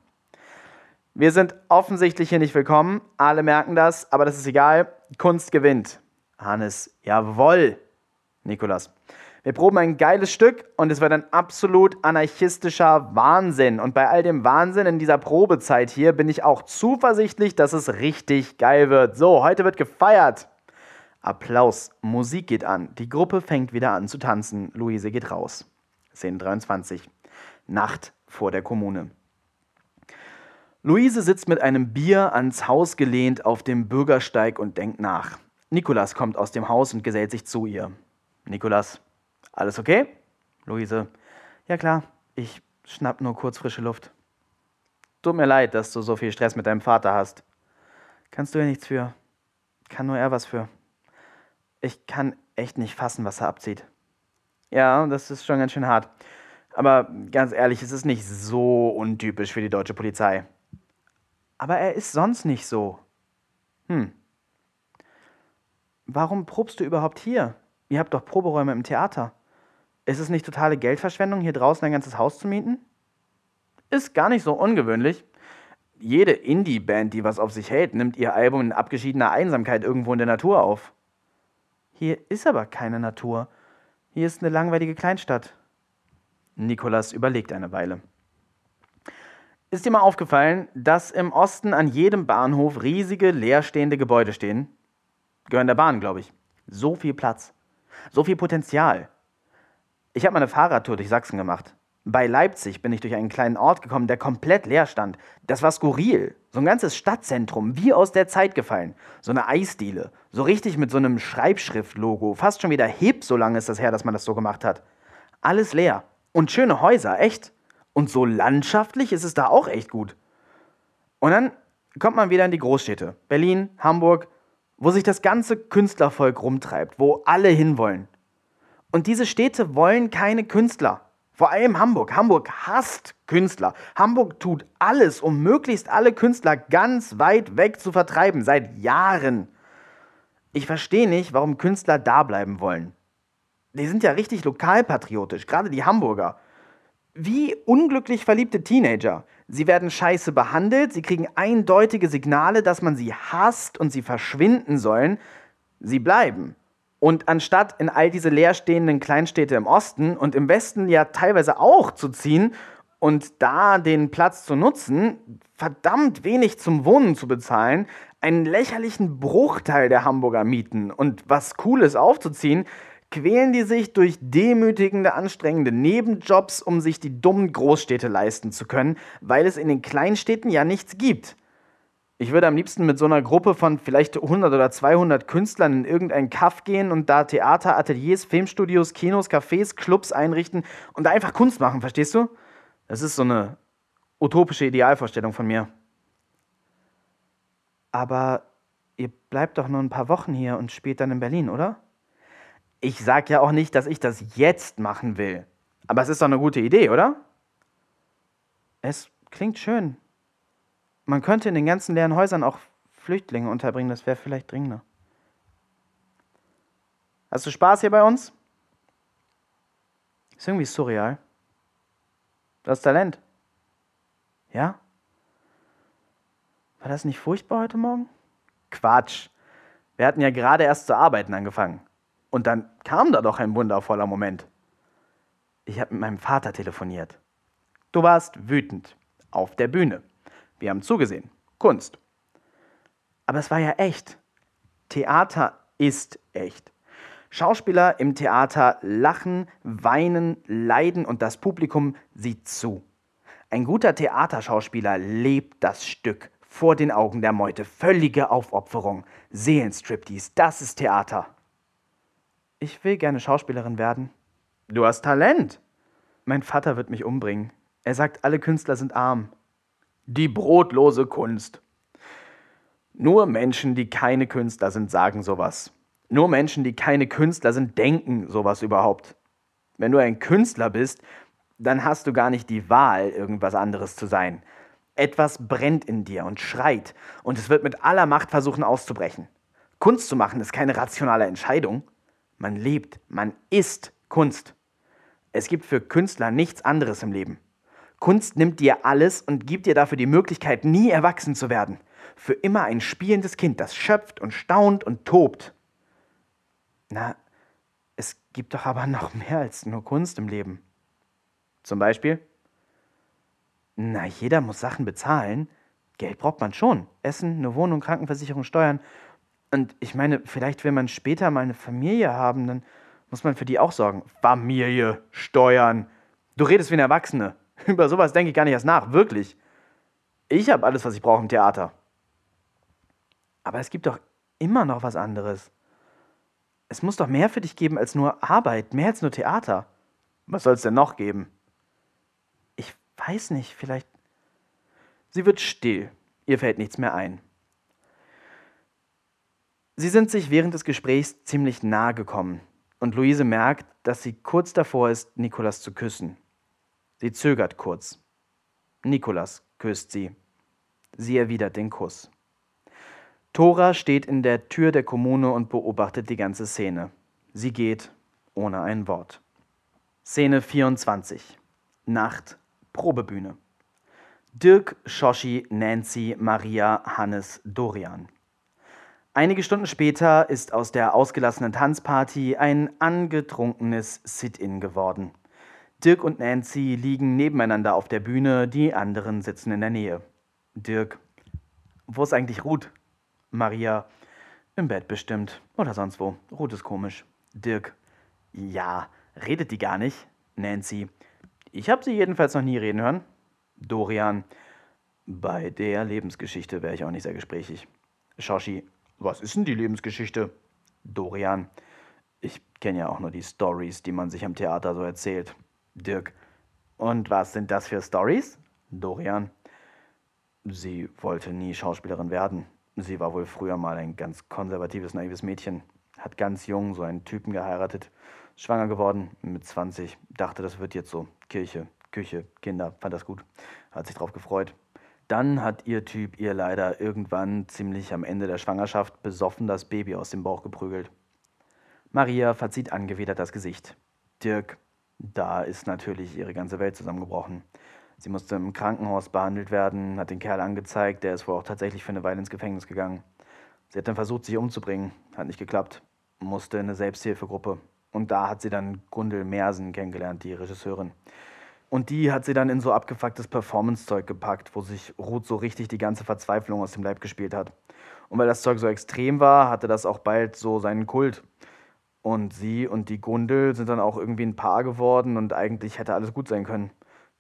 Wir sind offensichtlich hier nicht willkommen. Alle merken das, aber das ist egal. Kunst gewinnt. Hannes, jawoll. Nikolas. Wir proben ein geiles Stück und es wird ein absolut anarchistischer Wahnsinn. Und bei all dem Wahnsinn in dieser Probezeit hier bin ich auch zuversichtlich, dass es richtig geil wird. So, heute wird gefeiert. Applaus, Musik geht an. Die Gruppe fängt wieder an zu tanzen. Luise geht raus. Szene 23. Nacht vor der Kommune. Luise sitzt mit einem Bier ans Haus gelehnt auf dem Bürgersteig und denkt nach. Nikolas kommt aus dem Haus und gesellt sich zu ihr. Nikolas, alles okay? Luise. Ja klar, ich schnapp nur kurz frische Luft. Tut mir leid, dass du so viel Stress mit deinem Vater hast. Kannst du ja nichts für. Kann nur er was für. Ich kann echt nicht fassen, was er abzieht. Ja, das ist schon ganz schön hart. Aber ganz ehrlich, es ist nicht so untypisch für die deutsche Polizei. Aber er ist sonst nicht so. Hm. Warum probst du überhaupt hier? Ihr habt doch Proberäume im Theater. Ist es nicht totale Geldverschwendung, hier draußen ein ganzes Haus zu mieten? Ist gar nicht so ungewöhnlich. Jede Indie-Band, die was auf sich hält, nimmt ihr Album in abgeschiedener Einsamkeit irgendwo in der Natur auf. Hier ist aber keine Natur. Hier ist eine langweilige Kleinstadt. Nikolas überlegt eine Weile. Ist dir mal aufgefallen, dass im Osten an jedem Bahnhof riesige leerstehende Gebäude stehen? Gehören der Bahn, glaube ich. So viel Platz. So viel Potenzial. Ich habe mal eine Fahrradtour durch Sachsen gemacht. Bei Leipzig bin ich durch einen kleinen Ort gekommen, der komplett leer stand. Das war skurril. So ein ganzes Stadtzentrum, wie aus der Zeit gefallen. So eine Eisdiele. So richtig mit so einem Schreibschriftlogo. Fast schon wieder hip, so lange ist das her, dass man das so gemacht hat. Alles leer. Und schöne Häuser, echt. Und so landschaftlich ist es da auch echt gut. Und dann kommt man wieder in die Großstädte. Berlin, Hamburg, wo sich das ganze Künstlervolk rumtreibt, wo alle hinwollen. Und diese Städte wollen keine Künstler. Vor allem Hamburg. Hamburg hasst Künstler. Hamburg tut alles, um möglichst alle Künstler ganz weit weg zu vertreiben, seit Jahren. Ich verstehe nicht, warum Künstler da bleiben wollen. Die sind ja richtig lokalpatriotisch, gerade die Hamburger. Wie unglücklich verliebte Teenager. Sie werden scheiße behandelt, sie kriegen eindeutige Signale, dass man sie hasst und sie verschwinden sollen. Sie bleiben. Und anstatt in all diese leerstehenden Kleinstädte im Osten und im Westen ja teilweise auch zu ziehen und da den Platz zu nutzen, verdammt wenig zum Wohnen zu bezahlen, einen lächerlichen Bruchteil der Hamburger Mieten und was Cooles aufzuziehen, quälen die sich durch demütigende, anstrengende Nebenjobs, um sich die dummen Großstädte leisten zu können, weil es in den Kleinstädten ja nichts gibt. Ich würde am liebsten mit so einer Gruppe von vielleicht 100 oder 200 Künstlern in irgendeinen Kaff gehen und da Theater, Ateliers, Filmstudios, Kinos, Cafés, Clubs einrichten und da einfach Kunst machen, verstehst du? Das ist so eine utopische Idealvorstellung von mir. Aber ihr bleibt doch nur ein paar Wochen hier und spielt dann in Berlin, oder? Ich sag ja auch nicht, dass ich das jetzt machen will. Aber es ist doch eine gute Idee, oder? Es klingt schön. Man könnte in den ganzen leeren Häusern auch Flüchtlinge unterbringen, das wäre vielleicht dringender. Hast du Spaß hier bei uns? Ist irgendwie surreal. Du hast Talent. Ja? War das nicht furchtbar heute Morgen? Quatsch. Wir hatten ja gerade erst zu arbeiten angefangen. Und dann kam da doch ein wundervoller Moment. Ich habe mit meinem Vater telefoniert. Du warst wütend. Auf der Bühne. Wir haben zugesehen. Kunst. Aber es war ja echt. Theater ist echt. Schauspieler im Theater lachen, weinen, leiden und das Publikum sieht zu. Ein guter Theaterschauspieler lebt das Stück vor den Augen der Meute. Völlige Aufopferung. Seelenstriptease, das ist Theater. Ich will gerne Schauspielerin werden. Du hast Talent. Mein Vater wird mich umbringen. Er sagt, alle Künstler sind arm. Die brotlose Kunst. Nur Menschen, die keine Künstler sind, sagen sowas. Nur Menschen, die keine Künstler sind, denken sowas überhaupt. Wenn du ein Künstler bist, dann hast du gar nicht die Wahl, irgendwas anderes zu sein. Etwas brennt in dir und schreit und es wird mit aller Macht versuchen auszubrechen. Kunst zu machen ist keine rationale Entscheidung. Man lebt, man ist Kunst. Es gibt für Künstler nichts anderes im Leben. Kunst nimmt dir alles und gibt dir dafür die Möglichkeit, nie erwachsen zu werden. Für immer ein spielendes Kind, das schöpft und staunt und tobt. Na, es gibt doch aber noch mehr als nur Kunst im Leben. Zum Beispiel? Na, jeder muss Sachen bezahlen. Geld braucht man schon. Essen, eine Wohnung, Krankenversicherung, Steuern. Und ich meine, vielleicht will man später mal eine Familie haben, dann muss man für die auch sorgen. Familie, Steuern. Du redest wie eine Erwachsene. Über sowas denke ich gar nicht erst nach, wirklich. Ich habe alles, was ich brauche im Theater. Aber es gibt doch immer noch was anderes. Es muss doch mehr für dich geben als nur Arbeit, mehr als nur Theater. Was soll es denn noch geben? Ich weiß nicht, vielleicht. Sie wird still. Ihr fällt nichts mehr ein. Sie sind sich während des Gesprächs ziemlich nahe gekommen und Luise merkt, dass sie kurz davor ist, Nikolas zu küssen. Sie zögert kurz. Nikolas küsst sie. Sie erwidert den Kuss. Tora steht in der Tür der Kommune und beobachtet die ganze Szene. Sie geht ohne ein Wort. Szene 24. Nacht, Probebühne. Dirk, Shoshi, Nancy, Maria, Hannes, Dorian. Einige Stunden später ist aus der ausgelassenen Tanzparty ein angetrunkenes Sit-in geworden. Dirk und Nancy liegen nebeneinander auf der Bühne, die anderen sitzen in der Nähe. Dirk, wo ist eigentlich Ruth? Maria, im Bett bestimmt. Oder sonst wo. Ruth ist komisch. Dirk, ja, redet die gar nicht? Nancy, ich habe sie jedenfalls noch nie reden hören. Dorian, bei der Lebensgeschichte wäre ich auch nicht sehr gesprächig. Shoshi, was ist denn die Lebensgeschichte? Dorian, ich kenne ja auch nur die Stories, die man sich am Theater so erzählt. Dirk. Und was sind das für Stories? Dorian. Sie wollte nie Schauspielerin werden. Sie war wohl früher mal ein ganz konservatives, naives Mädchen. Hat ganz jung so einen Typen geheiratet. Schwanger geworden, mit 20. Dachte, das wird jetzt so. Kirche, Küche, Kinder. Fand das gut. Hat sich drauf gefreut. Dann hat ihr Typ ihr leider irgendwann ziemlich am Ende der Schwangerschaft besoffen das Baby aus dem Bauch geprügelt. Maria verzieht angewidert das Gesicht. Dirk da ist natürlich ihre ganze Welt zusammengebrochen. Sie musste im Krankenhaus behandelt werden, hat den Kerl angezeigt, der ist wohl auch tatsächlich für eine Weile ins Gefängnis gegangen. Sie hat dann versucht, sich umzubringen, hat nicht geklappt, musste in eine Selbsthilfegruppe. Und da hat sie dann Gundel Mersen kennengelernt, die Regisseurin. Und die hat sie dann in so abgefucktes Performance-Zeug gepackt, wo sich Ruth so richtig die ganze Verzweiflung aus dem Leib gespielt hat. Und weil das Zeug so extrem war, hatte das auch bald so seinen Kult. Und sie und die Gundel sind dann auch irgendwie ein Paar geworden und eigentlich hätte alles gut sein können.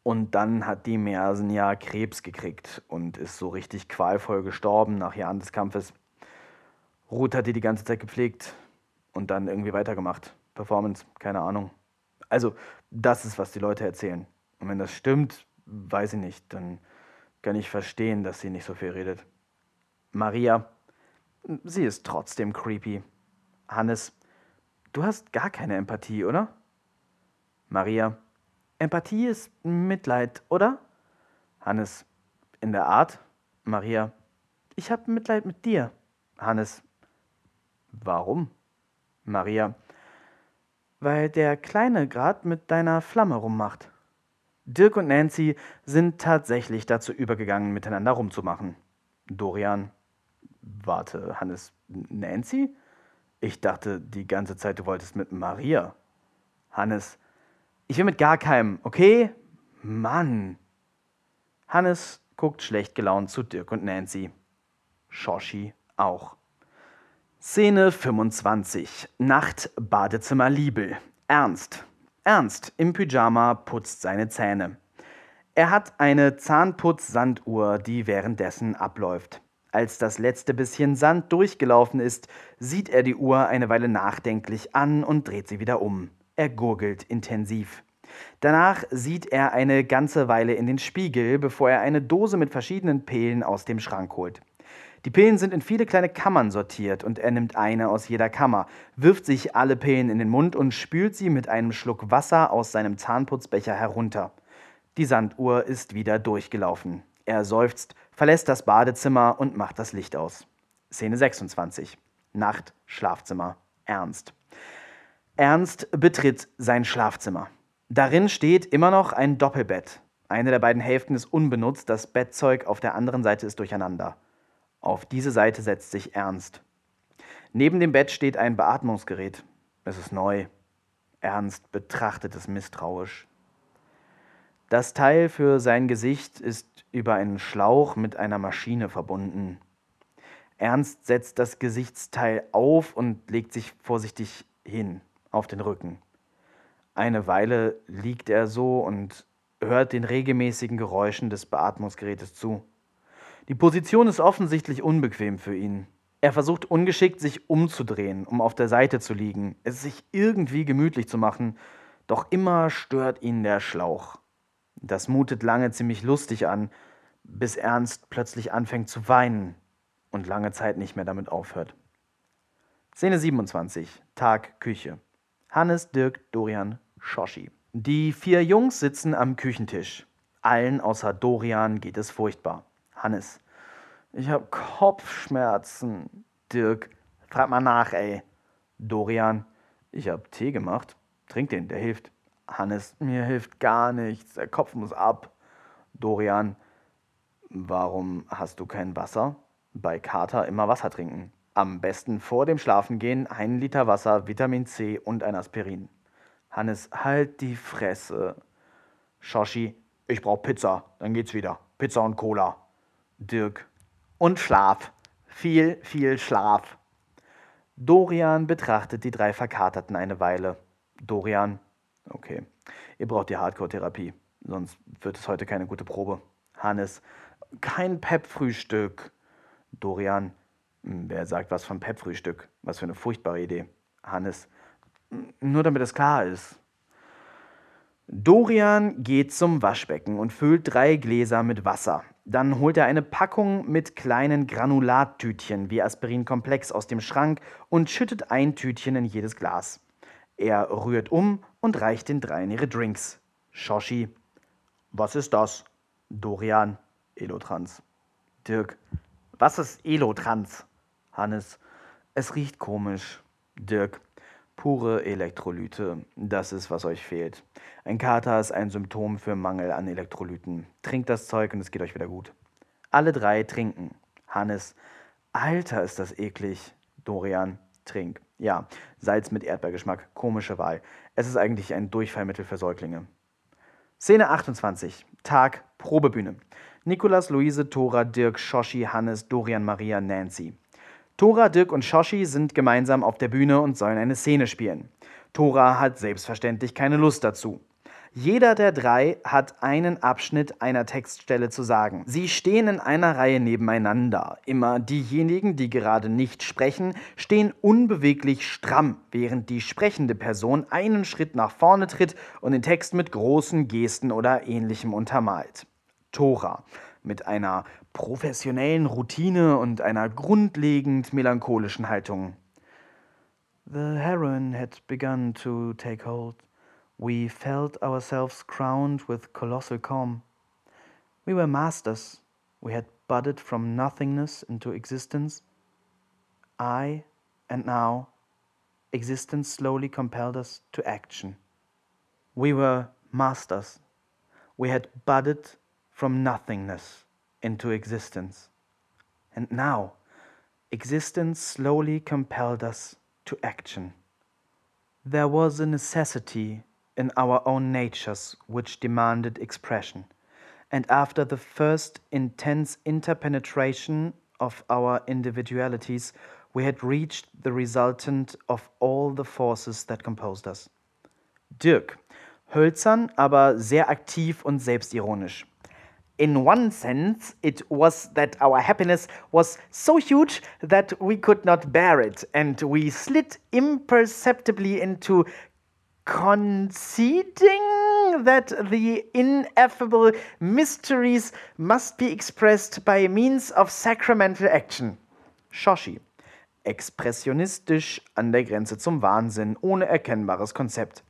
Und dann hat die Mersen ja Krebs gekriegt und ist so richtig qualvoll gestorben nach Jahren des Kampfes. Ruth hat die die ganze Zeit gepflegt und dann irgendwie weitergemacht. Performance, keine Ahnung. Also, das ist, was die Leute erzählen. Und wenn das stimmt, weiß ich nicht, dann kann ich verstehen, dass sie nicht so viel redet. Maria, sie ist trotzdem creepy. Hannes, Du hast gar keine Empathie, oder? Maria. Empathie ist Mitleid, oder? Hannes. In der Art. Maria. Ich habe Mitleid mit dir. Hannes. Warum? Maria. Weil der Kleine grad mit deiner Flamme rummacht. Dirk und Nancy sind tatsächlich dazu übergegangen, miteinander rumzumachen. Dorian. Warte, Hannes. Nancy? Ich dachte die ganze Zeit, du wolltest mit Maria. Hannes, ich will mit gar keinem, okay? Mann. Hannes guckt schlecht gelaunt zu Dirk und Nancy. Shoshi auch. Szene 25. Nacht, Badezimmer Liebel. Ernst. Ernst im Pyjama putzt seine Zähne. Er hat eine Zahnputz-Sanduhr, die währenddessen abläuft. Als das letzte bisschen Sand durchgelaufen ist, sieht er die Uhr eine Weile nachdenklich an und dreht sie wieder um. Er gurgelt intensiv. Danach sieht er eine ganze Weile in den Spiegel, bevor er eine Dose mit verschiedenen Pillen aus dem Schrank holt. Die Pillen sind in viele kleine Kammern sortiert und er nimmt eine aus jeder Kammer, wirft sich alle Pillen in den Mund und spült sie mit einem Schluck Wasser aus seinem Zahnputzbecher herunter. Die Sanduhr ist wieder durchgelaufen. Er seufzt, verlässt das Badezimmer und macht das Licht aus. Szene 26. Nacht, Schlafzimmer. Ernst. Ernst betritt sein Schlafzimmer. Darin steht immer noch ein Doppelbett. Eine der beiden Hälften ist unbenutzt, das Bettzeug auf der anderen Seite ist durcheinander. Auf diese Seite setzt sich Ernst. Neben dem Bett steht ein Beatmungsgerät. Es ist neu. Ernst betrachtet es misstrauisch. Das Teil für sein Gesicht ist über einen Schlauch mit einer Maschine verbunden. Ernst setzt das Gesichtsteil auf und legt sich vorsichtig hin auf den Rücken. Eine Weile liegt er so und hört den regelmäßigen Geräuschen des Beatmungsgerätes zu. Die Position ist offensichtlich unbequem für ihn. Er versucht ungeschickt, sich umzudrehen, um auf der Seite zu liegen, es sich irgendwie gemütlich zu machen, doch immer stört ihn der Schlauch. Das mutet lange ziemlich lustig an, bis Ernst plötzlich anfängt zu weinen und lange Zeit nicht mehr damit aufhört. Szene 27. Tag Küche. Hannes, Dirk, Dorian, Shoshi. Die vier Jungs sitzen am Küchentisch. Allen außer Dorian geht es furchtbar. Hannes. Ich hab Kopfschmerzen. Dirk. Frag mal nach, ey. Dorian. Ich hab Tee gemacht. Trink den, der hilft. Hannes. Mir hilft gar nichts. Der Kopf muss ab. Dorian. Warum hast du kein Wasser? Bei Kater immer Wasser trinken. Am besten vor dem Schlafengehen ein Liter Wasser, Vitamin C und ein Aspirin. Hannes, halt die Fresse. Shoshi, ich brauch Pizza, dann geht's wieder. Pizza und Cola. Dirk, und Schlaf. Viel, viel Schlaf. Dorian betrachtet die drei Verkaterten eine Weile. Dorian, okay, ihr braucht die Hardcore-Therapie, sonst wird es heute keine gute Probe. Hannes, kein Pep-Frühstück. Dorian, hm, wer sagt was von Pep-Frühstück? Was für eine furchtbare Idee. Hannes, hm, nur damit es klar ist. Dorian geht zum Waschbecken und füllt drei Gläser mit Wasser. Dann holt er eine Packung mit kleinen Granulattütchen wie Aspirinkomplex aus dem Schrank und schüttet ein Tütchen in jedes Glas. Er rührt um und reicht den dreien ihre Drinks. Shoshi. Was ist das? Dorian. Elotrans. Dirk. Was ist Elotrans? Hannes. Es riecht komisch. Dirk. Pure Elektrolyte. Das ist, was euch fehlt. Ein Kater ist ein Symptom für Mangel an Elektrolyten. Trinkt das Zeug und es geht euch wieder gut. Alle drei trinken. Hannes. Alter, ist das eklig. Dorian. Trink. Ja, Salz mit Erdbeergeschmack. Komische Wahl. Es ist eigentlich ein Durchfallmittel für Säuglinge. Szene 28. Tag Probebühne. Nikolas, Luise, Thora, Dirk, Shoshi, Hannes, Dorian, Maria, Nancy. Tora, Dirk und Shoshi sind gemeinsam auf der Bühne und sollen eine Szene spielen. Tora hat selbstverständlich keine Lust dazu. Jeder der drei hat einen Abschnitt einer Textstelle zu sagen. Sie stehen in einer Reihe nebeneinander. Immer diejenigen, die gerade nicht sprechen, stehen unbeweglich stramm, während die sprechende Person einen Schritt nach vorne tritt und den Text mit großen Gesten oder ähnlichem untermalt. Tora mit einer professionellen Routine und einer grundlegend melancholischen Haltung. The heroin had begun to take hold. We felt ourselves crowned with colossal calm. We were masters. We had budded from nothingness into existence. I, and now, existence slowly compelled us to action. We were masters. We had budded from nothingness into existence. And now, existence slowly compelled us to action. There was a necessity in our own natures which demanded expression, and after the first intense interpenetration of our individualities, we had reached the resultant of all the forces that composed us. Dirk, hölzern, aber sehr aktiv und selbstironisch. In one sense, it was that our happiness was so huge that we could not bear it, and we slid imperceptibly into conceding that the ineffable mysteries must be expressed by means of sacramental action. Shoshi. Expressionistisch an der Grenze zum Wahnsinn, ohne erkennbares Konzept.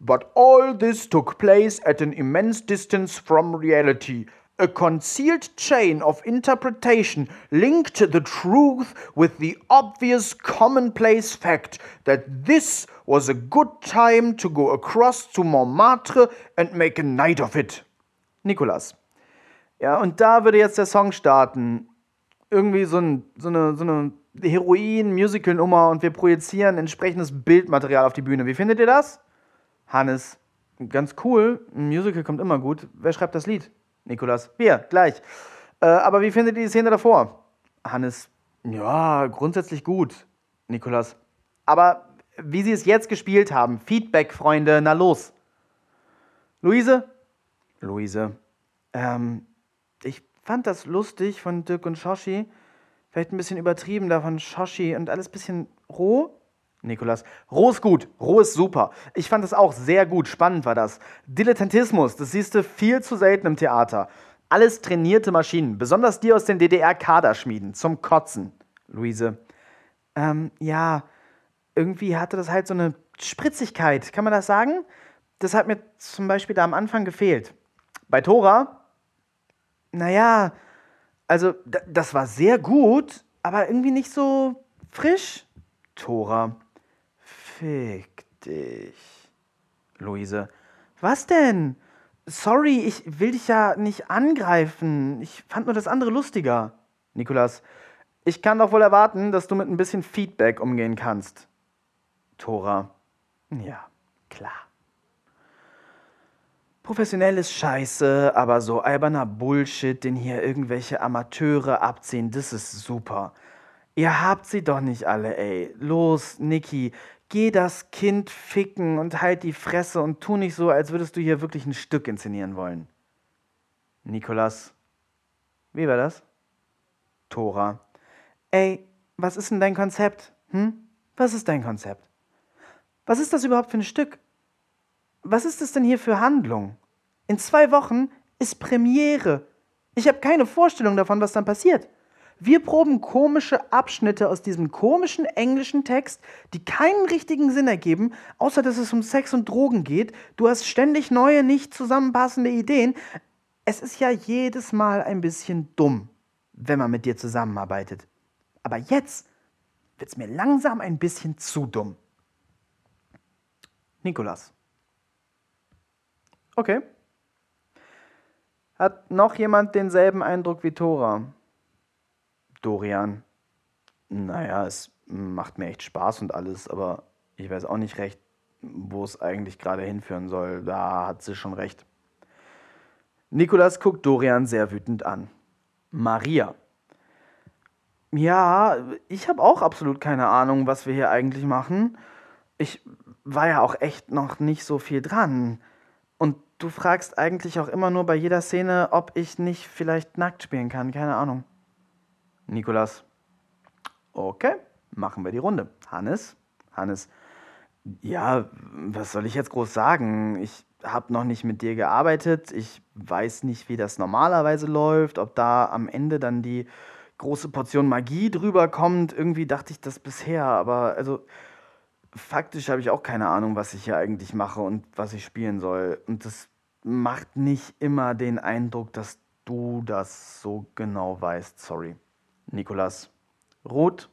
But all this took place at an immense distance from reality A concealed chain of interpretation linked the truth with the obvious commonplace fact that this was a good time to go across to Montmartre and make a night of it. Nikolas. Ja, und da würde jetzt der Song starten. Irgendwie so, ein, so eine, so eine Heroin-Musical-Nummer und wir projizieren entsprechendes Bildmaterial auf die Bühne. Wie findet ihr das? Hannes. Ganz cool. Ein Musical kommt immer gut. Wer schreibt das Lied? Nikolas. Wir, gleich. Äh, aber wie findet ihr die Szene davor? Hannes. Ja, grundsätzlich gut. Nikolas. Aber wie sie es jetzt gespielt haben. Feedback, Freunde, na los. Luise? Luise. Ähm, ich fand das lustig von Dirk und Shoshi. Vielleicht ein bisschen übertrieben da von Shoshi und alles ein bisschen roh. Nikolas. Roh ist gut, roh ist super. Ich fand das auch sehr gut, spannend war das. Dilettantismus, das siehst du viel zu selten im Theater. Alles trainierte Maschinen, besonders die aus den DDR-Kaderschmieden, zum Kotzen. Luise. Ähm, ja, irgendwie hatte das halt so eine Spritzigkeit, kann man das sagen? Das hat mir zum Beispiel da am Anfang gefehlt. Bei Tora, naja, also das war sehr gut, aber irgendwie nicht so frisch. Tora. Fick dich. Luise. Was denn? Sorry, ich will dich ja nicht angreifen. Ich fand nur das andere lustiger. Nikolas. Ich kann doch wohl erwarten, dass du mit ein bisschen Feedback umgehen kannst. Tora. Ja, klar. Professionell ist scheiße, aber so alberner Bullshit, den hier irgendwelche Amateure abziehen, das ist super. Ihr habt sie doch nicht alle, ey. Los, Niki, geh das Kind ficken und halt die Fresse und tu nicht so, als würdest du hier wirklich ein Stück inszenieren wollen. Nikolas. Wie war das? Tora. Ey, was ist denn dein Konzept? Hm? Was ist dein Konzept? Was ist das überhaupt für ein Stück? Was ist das denn hier für Handlung? In zwei Wochen ist Premiere. Ich habe keine Vorstellung davon, was dann passiert. Wir proben komische Abschnitte aus diesem komischen englischen Text, die keinen richtigen Sinn ergeben, außer dass es um Sex und Drogen geht. Du hast ständig neue, nicht zusammenpassende Ideen. Es ist ja jedes Mal ein bisschen dumm, wenn man mit dir zusammenarbeitet. Aber jetzt wird es mir langsam ein bisschen zu dumm. Nikolas. Okay. Hat noch jemand denselben Eindruck wie Thora? Dorian, naja, es macht mir echt Spaß und alles, aber ich weiß auch nicht recht, wo es eigentlich gerade hinführen soll. Da hat sie schon recht. Nikolas guckt Dorian sehr wütend an. Maria. Ja, ich habe auch absolut keine Ahnung, was wir hier eigentlich machen. Ich war ja auch echt noch nicht so viel dran. Und du fragst eigentlich auch immer nur bei jeder Szene, ob ich nicht vielleicht nackt spielen kann. Keine Ahnung. Nikolas. Okay, machen wir die Runde. Hannes? Hannes. Ja, was soll ich jetzt groß sagen? Ich habe noch nicht mit dir gearbeitet. Ich weiß nicht, wie das normalerweise läuft, ob da am Ende dann die große Portion Magie drüber kommt. Irgendwie dachte ich das bisher, aber also faktisch habe ich auch keine Ahnung, was ich hier eigentlich mache und was ich spielen soll. Und das macht nicht immer den Eindruck, dass du das so genau weißt. Sorry. Nikolas. Ruth.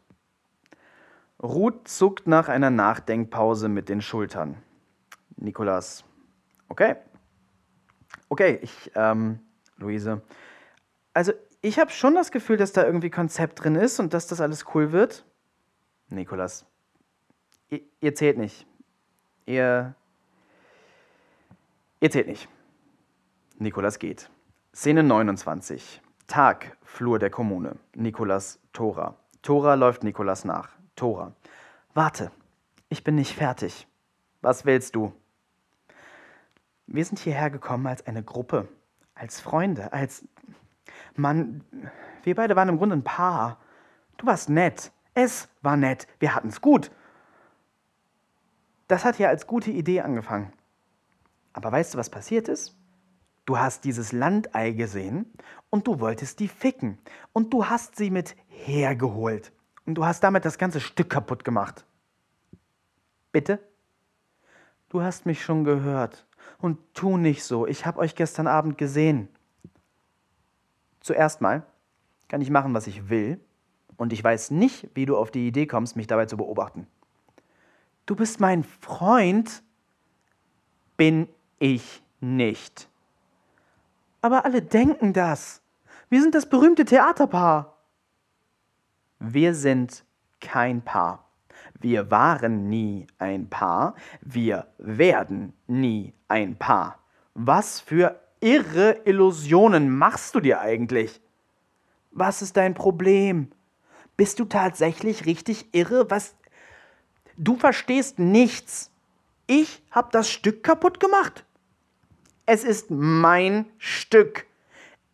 Ruth zuckt nach einer Nachdenkpause mit den Schultern. Nikolas. Okay. Okay, ich, ähm, Luise. Also, ich habe schon das Gefühl, dass da irgendwie Konzept drin ist und dass das alles cool wird. Nikolas. Ihr, ihr zählt nicht. Ihr. Ihr zählt nicht. Nikolas geht. Szene 29. Tag, Flur der Kommune. Nikolas, Tora. Tora läuft Nikolas nach. Tora. Warte, ich bin nicht fertig. Was willst du? Wir sind hierher gekommen als eine Gruppe, als Freunde, als Mann. Wir beide waren im Grunde ein Paar. Du warst nett. Es war nett. Wir hatten's gut. Das hat ja als gute Idee angefangen. Aber weißt du, was passiert ist? Du hast dieses Landei gesehen und du wolltest die ficken. Und du hast sie mit hergeholt. Und du hast damit das ganze Stück kaputt gemacht. Bitte? Du hast mich schon gehört. Und tu nicht so. Ich habe euch gestern Abend gesehen. Zuerst mal kann ich machen, was ich will, und ich weiß nicht, wie du auf die Idee kommst, mich dabei zu beobachten. Du bist mein Freund? Bin ich nicht. Aber alle denken das. Wir sind das berühmte Theaterpaar. Wir sind kein Paar. Wir waren nie ein Paar. Wir werden nie ein Paar. Was für irre Illusionen machst du dir eigentlich? Was ist dein Problem? Bist du tatsächlich richtig irre? Was? Du verstehst nichts. Ich hab das Stück kaputt gemacht. Es ist mein Stück.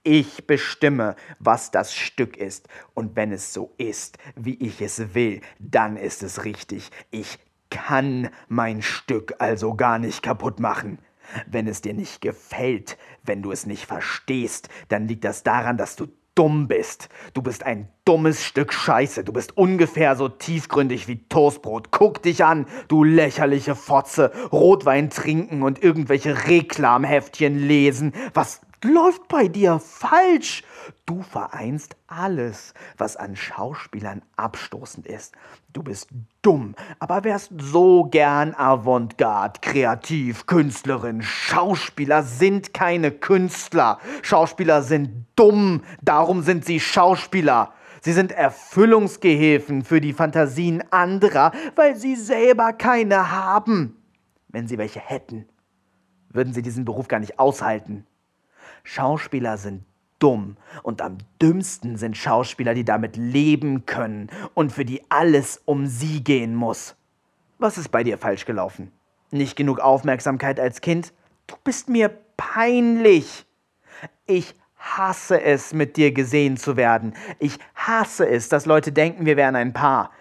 Ich bestimme, was das Stück ist. Und wenn es so ist, wie ich es will, dann ist es richtig. Ich kann mein Stück also gar nicht kaputt machen. Wenn es dir nicht gefällt, wenn du es nicht verstehst, dann liegt das daran, dass du dumm bist. Du bist ein dummes Stück Scheiße. Du bist ungefähr so tiefgründig wie Toastbrot. Guck dich an, du lächerliche Fotze. Rotwein trinken und irgendwelche Reklamheftchen lesen. Was läuft bei dir falsch? Du vereinst alles, was an Schauspielern abstoßend ist. Du bist dumm, aber wärst so gern Avantgarde, kreativ, Künstlerin. Schauspieler sind keine Künstler. Schauspieler sind dumm, darum sind sie Schauspieler. Sie sind Erfüllungsgehilfen für die Fantasien anderer, weil sie selber keine haben. Wenn sie welche hätten, würden sie diesen Beruf gar nicht aushalten. Schauspieler sind dumm und am dümmsten sind Schauspieler, die damit leben können und für die alles um sie gehen muss. Was ist bei dir falsch gelaufen? Nicht genug Aufmerksamkeit als Kind? Du bist mir peinlich. Ich hasse es, mit dir gesehen zu werden. Ich hasse es, dass Leute denken, wir wären ein Paar.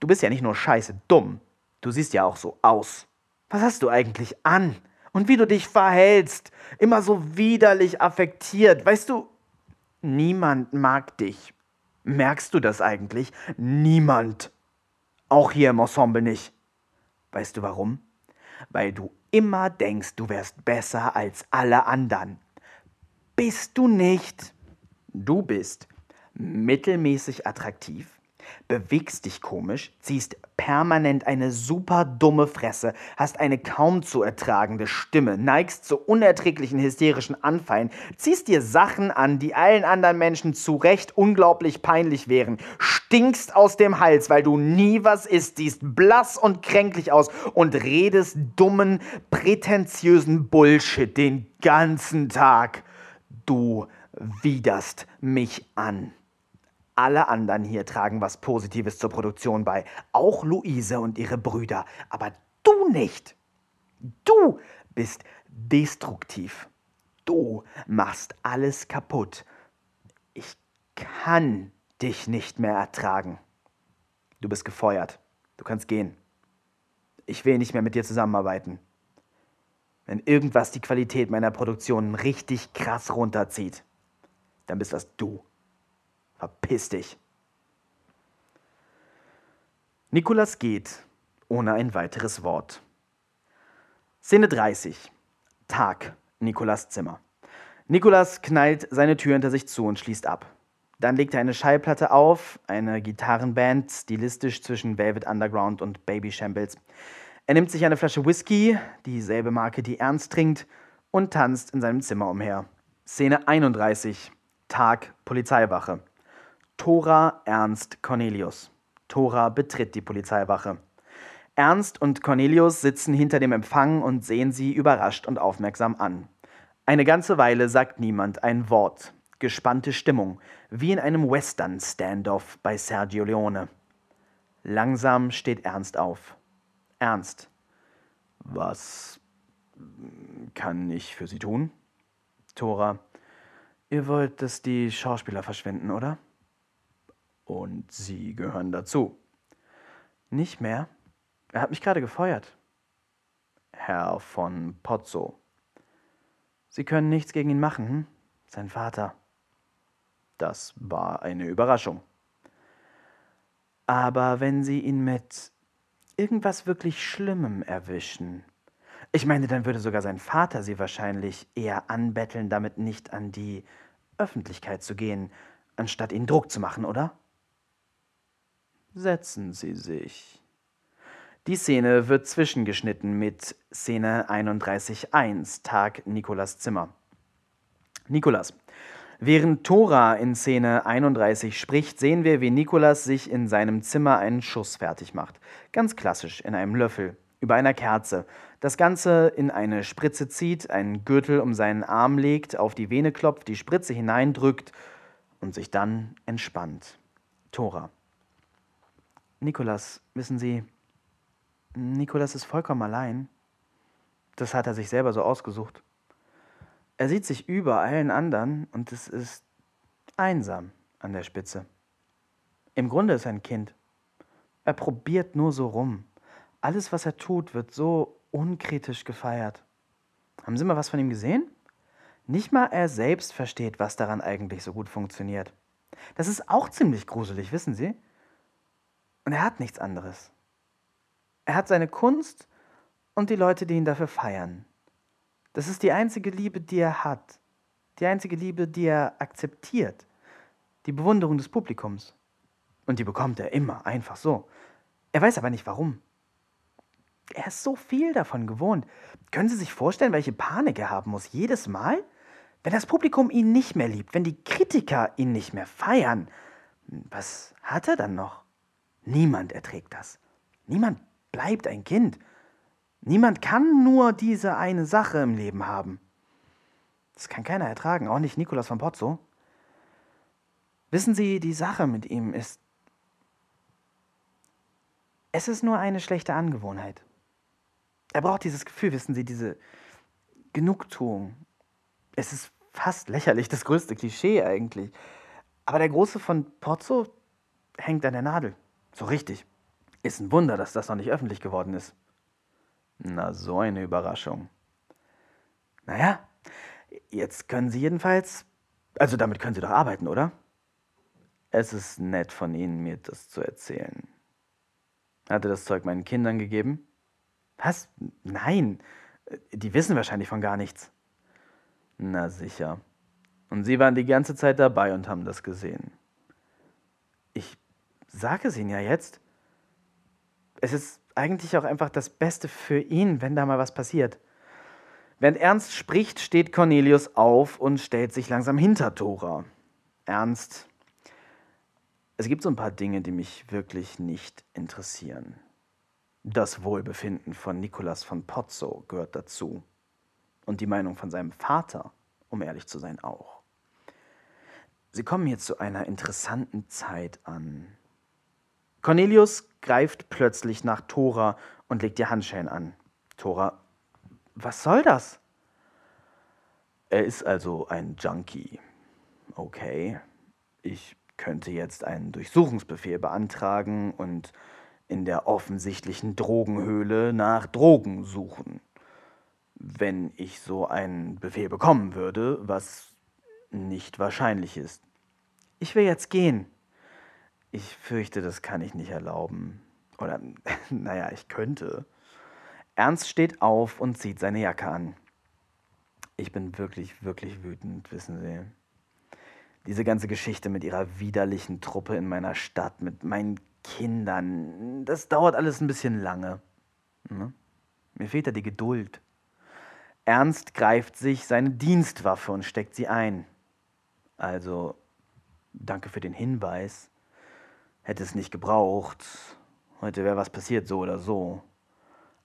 Du bist ja nicht nur scheiße dumm, du siehst ja auch so aus. Was hast du eigentlich an? Und wie du dich verhältst, immer so widerlich affektiert. Weißt du, niemand mag dich. Merkst du das eigentlich? Niemand. Auch hier im Ensemble nicht. Weißt du warum? Weil du immer denkst, du wärst besser als alle anderen. Bist du nicht. Du bist mittelmäßig attraktiv, bewegst dich komisch, ziehst permanent eine super dumme Fresse, hast eine kaum zu ertragende Stimme, neigst zu unerträglichen hysterischen Anfallen, ziehst dir Sachen an, die allen anderen Menschen zu Recht unglaublich peinlich wären, stinkst aus dem Hals, weil du nie was isst, siehst blass und kränklich aus und redest dummen, prätentiösen Bullshit den ganzen Tag. Du widerst mich an. Alle anderen hier tragen was Positives zur Produktion bei. Auch Luise und ihre Brüder. Aber du nicht. Du bist destruktiv. Du machst alles kaputt. Ich kann dich nicht mehr ertragen. Du bist gefeuert. Du kannst gehen. Ich will nicht mehr mit dir zusammenarbeiten. Wenn irgendwas die Qualität meiner Produktion richtig krass runterzieht, dann bist das du. Verpiss dich. Nikolas geht, ohne ein weiteres Wort. Szene 30. Tag. Nikolas Zimmer. Nikolas knallt seine Tür hinter sich zu und schließt ab. Dann legt er eine Schallplatte auf, eine Gitarrenband, stilistisch zwischen Velvet Underground und Baby Shambles. Er nimmt sich eine Flasche Whisky, dieselbe Marke, die Ernst trinkt, und tanzt in seinem Zimmer umher. Szene 31. Tag Polizeiwache. Thora Ernst Cornelius. Thora betritt die Polizeiwache. Ernst und Cornelius sitzen hinter dem Empfang und sehen sie überrascht und aufmerksam an. Eine ganze Weile sagt niemand ein Wort. Gespannte Stimmung, wie in einem Western-Standoff bei Sergio Leone. Langsam steht Ernst auf. Ernst. Was kann ich für Sie tun? Thora. Ihr wollt, dass die Schauspieler verschwinden, oder? Und Sie gehören dazu. Nicht mehr? Er hat mich gerade gefeuert. Herr von Pozzo. Sie können nichts gegen ihn machen, hm? Sein Vater. Das war eine Überraschung. Aber wenn Sie ihn mit irgendwas wirklich Schlimmem erwischen, ich meine, dann würde sogar sein Vater Sie wahrscheinlich eher anbetteln, damit nicht an die Öffentlichkeit zu gehen, anstatt ihnen Druck zu machen, oder? Setzen Sie sich. Die Szene wird zwischengeschnitten mit Szene 31.1, Tag Nikolas Zimmer. Nikolas. Während Thora in Szene 31 spricht, sehen wir, wie Nikolas sich in seinem Zimmer einen Schuss fertig macht. Ganz klassisch, in einem Löffel, über einer Kerze. Das Ganze in eine Spritze zieht, einen Gürtel um seinen Arm legt, auf die Vene klopft, die Spritze hineindrückt und sich dann entspannt. Thora. Nikolas, wissen Sie, Nikolas ist vollkommen allein. Das hat er sich selber so ausgesucht. Er sieht sich über allen anderen und es ist einsam an der Spitze. Im Grunde ist er ein Kind. Er probiert nur so rum. Alles, was er tut, wird so unkritisch gefeiert. Haben Sie mal was von ihm gesehen? Nicht mal er selbst versteht, was daran eigentlich so gut funktioniert. Das ist auch ziemlich gruselig, wissen Sie? Und er hat nichts anderes. Er hat seine Kunst und die Leute, die ihn dafür feiern. Das ist die einzige Liebe, die er hat. Die einzige Liebe, die er akzeptiert. Die Bewunderung des Publikums. Und die bekommt er immer, einfach so. Er weiß aber nicht warum. Er ist so viel davon gewohnt. Können Sie sich vorstellen, welche Panik er haben muss jedes Mal? Wenn das Publikum ihn nicht mehr liebt, wenn die Kritiker ihn nicht mehr feiern, was hat er dann noch? Niemand erträgt das. Niemand bleibt ein Kind. Niemand kann nur diese eine Sache im Leben haben. Das kann keiner ertragen, auch nicht Nikolaus von Pozzo. Wissen Sie, die Sache mit ihm ist. Es ist nur eine schlechte Angewohnheit. Er braucht dieses Gefühl, wissen Sie, diese Genugtuung. Es ist fast lächerlich, das größte Klischee eigentlich. Aber der Große von Pozzo hängt an der Nadel. So richtig. Ist ein Wunder, dass das noch nicht öffentlich geworden ist. Na, so eine Überraschung. Naja, jetzt können Sie jedenfalls. Also damit können Sie doch arbeiten, oder? Es ist nett von Ihnen, mir das zu erzählen. Hat er das Zeug meinen Kindern gegeben? Was? Nein. Die wissen wahrscheinlich von gar nichts. Na sicher. Und Sie waren die ganze Zeit dabei und haben das gesehen. Ich sage es Ihnen ja jetzt es ist eigentlich auch einfach das Beste für ihn, wenn da mal was passiert. Während Ernst spricht, steht Cornelius auf und stellt sich langsam hinter Thora. Ernst, es gibt so ein paar Dinge, die mich wirklich nicht interessieren. Das Wohlbefinden von Nicolas von Pozzo gehört dazu. Und die Meinung von seinem Vater, um ehrlich zu sein, auch. Sie kommen hier zu einer interessanten Zeit an. Cornelius greift plötzlich nach Thora und legt ihr Handschellen an. Thora, was soll das? Er ist also ein Junkie. Okay, ich könnte jetzt einen Durchsuchungsbefehl beantragen und in der offensichtlichen Drogenhöhle nach Drogen suchen. Wenn ich so einen Befehl bekommen würde, was nicht wahrscheinlich ist. Ich will jetzt gehen. Ich fürchte, das kann ich nicht erlauben. Oder, naja, ich könnte. Ernst steht auf und zieht seine Jacke an. Ich bin wirklich, wirklich wütend, wissen Sie. Diese ganze Geschichte mit ihrer widerlichen Truppe in meiner Stadt, mit meinen Kindern, das dauert alles ein bisschen lange. Ne? Mir fehlt da die Geduld. Ernst greift sich seine Dienstwaffe und steckt sie ein. Also, danke für den Hinweis. Hätte es nicht gebraucht. Heute wäre was passiert, so oder so.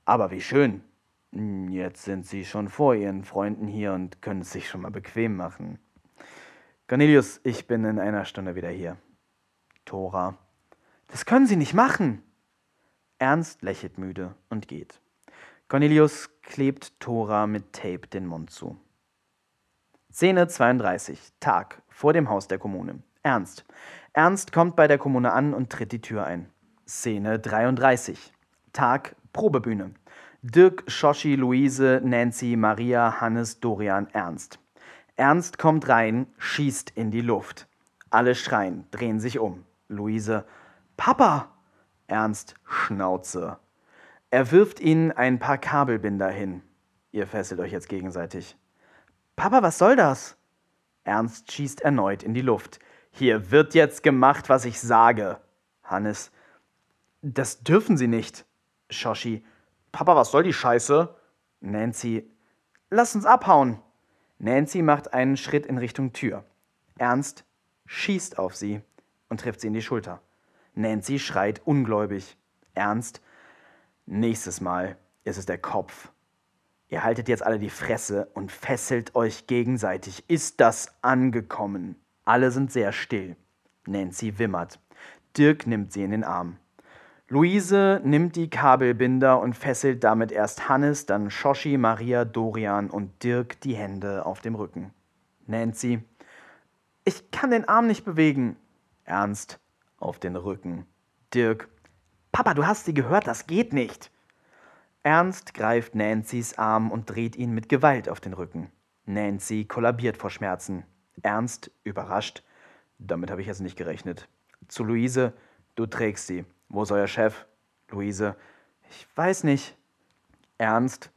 Aber wie schön. Hm, jetzt sind Sie schon vor Ihren Freunden hier und können es sich schon mal bequem machen. Cornelius, ich bin in einer Stunde wieder hier. Thora. Das können Sie nicht machen. Ernst lächelt müde und geht. Cornelius klebt Thora mit Tape den Mund zu. Szene 32. Tag vor dem Haus der Kommune. Ernst. Ernst kommt bei der Kommune an und tritt die Tür ein. Szene 33. Tag Probebühne. Dirk, Shoshi, Luise, Nancy, Maria, Hannes, Dorian, Ernst. Ernst kommt rein, schießt in die Luft. Alle schreien, drehen sich um. Luise, Papa! Ernst, Schnauze. Er wirft ihnen ein paar Kabelbinder hin. Ihr fesselt euch jetzt gegenseitig. Papa, was soll das? Ernst schießt erneut in die Luft. Hier wird jetzt gemacht, was ich sage. Hannes. Das dürfen Sie nicht. Shoshi. Papa, was soll die Scheiße? Nancy. Lass uns abhauen. Nancy macht einen Schritt in Richtung Tür. Ernst schießt auf sie und trifft sie in die Schulter. Nancy schreit ungläubig. Ernst. Nächstes Mal ist es der Kopf. Ihr haltet jetzt alle die Fresse und fesselt euch gegenseitig. Ist das angekommen? Alle sind sehr still. Nancy wimmert. Dirk nimmt sie in den Arm. Luise nimmt die Kabelbinder und fesselt damit erst Hannes, dann Shoshi, Maria, Dorian und Dirk die Hände auf dem Rücken. Nancy. Ich kann den Arm nicht bewegen. Ernst. Auf den Rücken. Dirk. Papa, du hast sie gehört, das geht nicht. Ernst greift Nancy's Arm und dreht ihn mit Gewalt auf den Rücken. Nancy kollabiert vor Schmerzen. Ernst, überrascht. Damit habe ich jetzt nicht gerechnet. Zu Luise, du trägst sie. Wo ist euer Chef? Luise, ich weiß nicht. Ernst,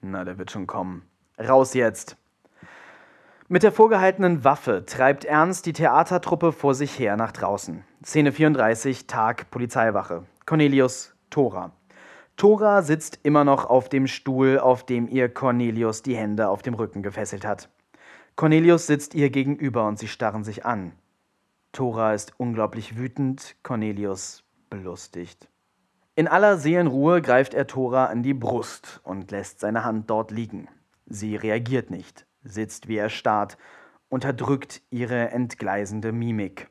na, der wird schon kommen. Raus jetzt. Mit der vorgehaltenen Waffe treibt Ernst die Theatertruppe vor sich her nach draußen. Szene 34, Tag, Polizeiwache. Cornelius, Tora. Tora sitzt immer noch auf dem Stuhl, auf dem ihr Cornelius die Hände auf dem Rücken gefesselt hat. Cornelius sitzt ihr gegenüber und sie starren sich an. Tora ist unglaublich wütend, Cornelius belustigt. In aller Seelenruhe greift er Tora an die Brust und lässt seine Hand dort liegen. Sie reagiert nicht, sitzt wie erstarrt, unterdrückt ihre entgleisende Mimik.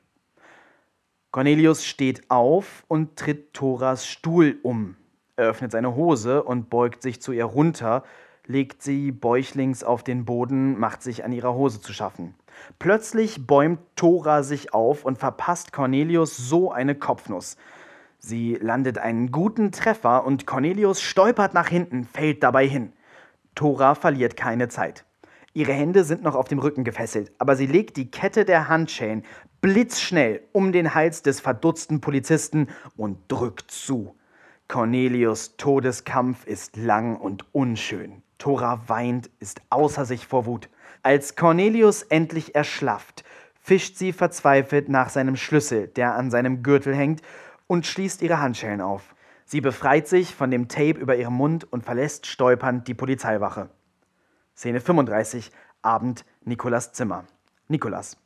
Cornelius steht auf und tritt Thoras Stuhl um, öffnet seine Hose und beugt sich zu ihr runter, legt sie bäuchlings auf den Boden, macht sich an ihrer Hose zu schaffen. Plötzlich bäumt Thora sich auf und verpasst Cornelius so eine Kopfnuss. Sie landet einen guten Treffer und Cornelius stolpert nach hinten, fällt dabei hin. Thora verliert keine Zeit. Ihre Hände sind noch auf dem Rücken gefesselt, aber sie legt die Kette der Handschellen blitzschnell um den Hals des verdutzten Polizisten und drückt zu. Cornelius Todeskampf ist lang und unschön. Thora weint, ist außer sich vor Wut. Als Cornelius endlich erschlafft, fischt sie verzweifelt nach seinem Schlüssel, der an seinem Gürtel hängt, und schließt ihre Handschellen auf. Sie befreit sich von dem Tape über ihrem Mund und verlässt stolpernd die Polizeiwache. Szene 35, Abend, Nikolas Zimmer. Nikolas.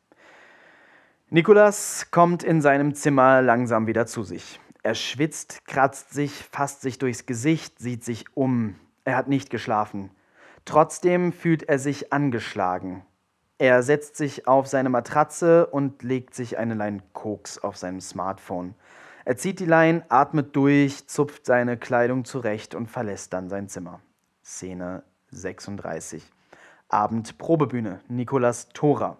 Nikolas kommt in seinem Zimmer langsam wieder zu sich. Er schwitzt, kratzt sich, fasst sich durchs Gesicht, sieht sich um. Er hat nicht geschlafen. Trotzdem fühlt er sich angeschlagen. Er setzt sich auf seine Matratze und legt sich eine Line Koks auf seinem Smartphone. Er zieht die Line, atmet durch, zupft seine Kleidung zurecht und verlässt dann sein Zimmer. Szene 36. Abend Probebühne. Nikolas Tora.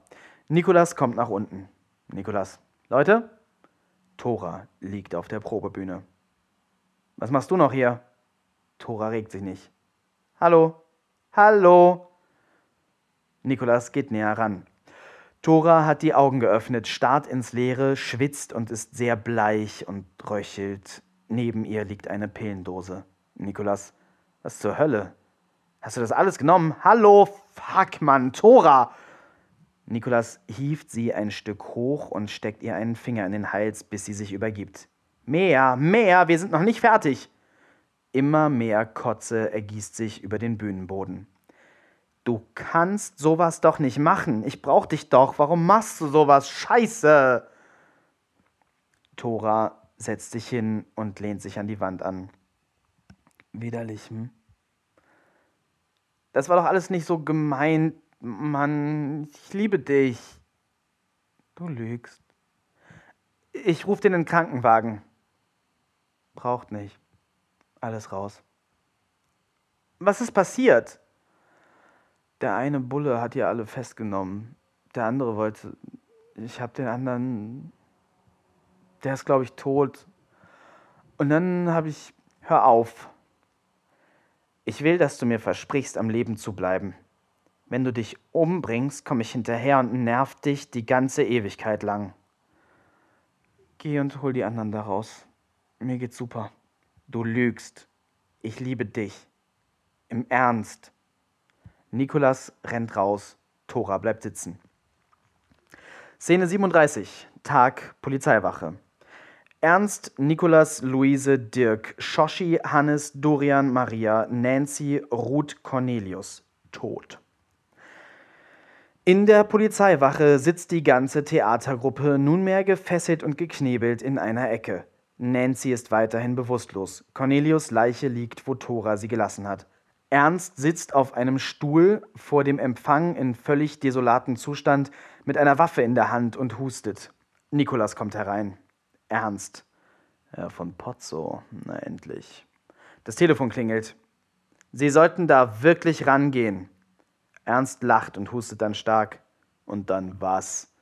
Nikolas kommt nach unten. Nikolas. Leute, Tora liegt auf der Probebühne. Was machst du noch hier? Tora regt sich nicht. Hallo? Hallo? Nikolas geht näher ran. Tora hat die Augen geöffnet, starrt ins Leere, schwitzt und ist sehr bleich und röchelt. Neben ihr liegt eine Pillendose. Nikolas, was zur Hölle? Hast du das alles genommen? Hallo? Fuck, Mann, Tora! Nikolas hieft sie ein Stück hoch und steckt ihr einen Finger in den Hals, bis sie sich übergibt. Mehr, mehr, wir sind noch nicht fertig. Immer mehr Kotze ergießt sich über den Bühnenboden. Du kannst sowas doch nicht machen. Ich brauch dich doch. Warum machst du sowas? Scheiße! Thora setzt sich hin und lehnt sich an die Wand an. Widerlich, hm? Das war doch alles nicht so gemeint. Mann, ich liebe dich. Du lügst. Ich rufe dir einen Krankenwagen. Braucht nicht. Alles raus. Was ist passiert? Der eine Bulle hat ihr alle festgenommen. Der andere wollte. Ich hab den anderen. Der ist, glaube ich, tot. Und dann habe ich. Hör auf. Ich will, dass du mir versprichst, am Leben zu bleiben. Wenn du dich umbringst, komme ich hinterher und nerv dich die ganze Ewigkeit lang. Geh und hol die anderen da raus. Mir geht's super. Du lügst. Ich liebe dich. Im Ernst. Nikolas rennt raus. Tora bleibt sitzen. Szene 37. Tag Polizeiwache. Ernst, Nikolas, Luise, Dirk, Shoshi, Hannes, Dorian, Maria, Nancy, Ruth, Cornelius. Tot. In der Polizeiwache sitzt die ganze Theatergruppe nunmehr gefesselt und geknebelt in einer Ecke. Nancy ist weiterhin bewusstlos. Cornelius Leiche liegt, wo Thora sie gelassen hat. Ernst sitzt auf einem Stuhl vor dem Empfang in völlig desolatem Zustand mit einer Waffe in der Hand und hustet. Nikolas kommt herein. Ernst. Herr von Pozzo, na endlich. Das Telefon klingelt. Sie sollten da wirklich rangehen. Ernst lacht und hustet dann stark. Und dann was?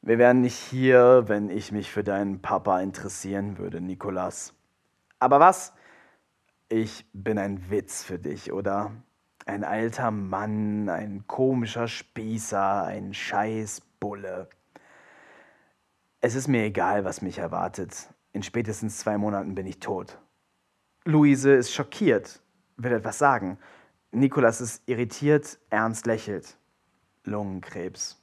Wir wären nicht hier, wenn ich mich für deinen Papa interessieren würde, Nikolas. Aber was? Ich bin ein Witz für dich, oder? Ein alter Mann, ein komischer Spießer, ein Scheißbulle. Es ist mir egal, was mich erwartet. In spätestens zwei Monaten bin ich tot. Luise ist schockiert, will etwas sagen. Nikolas ist irritiert, Ernst lächelt. Lungenkrebs.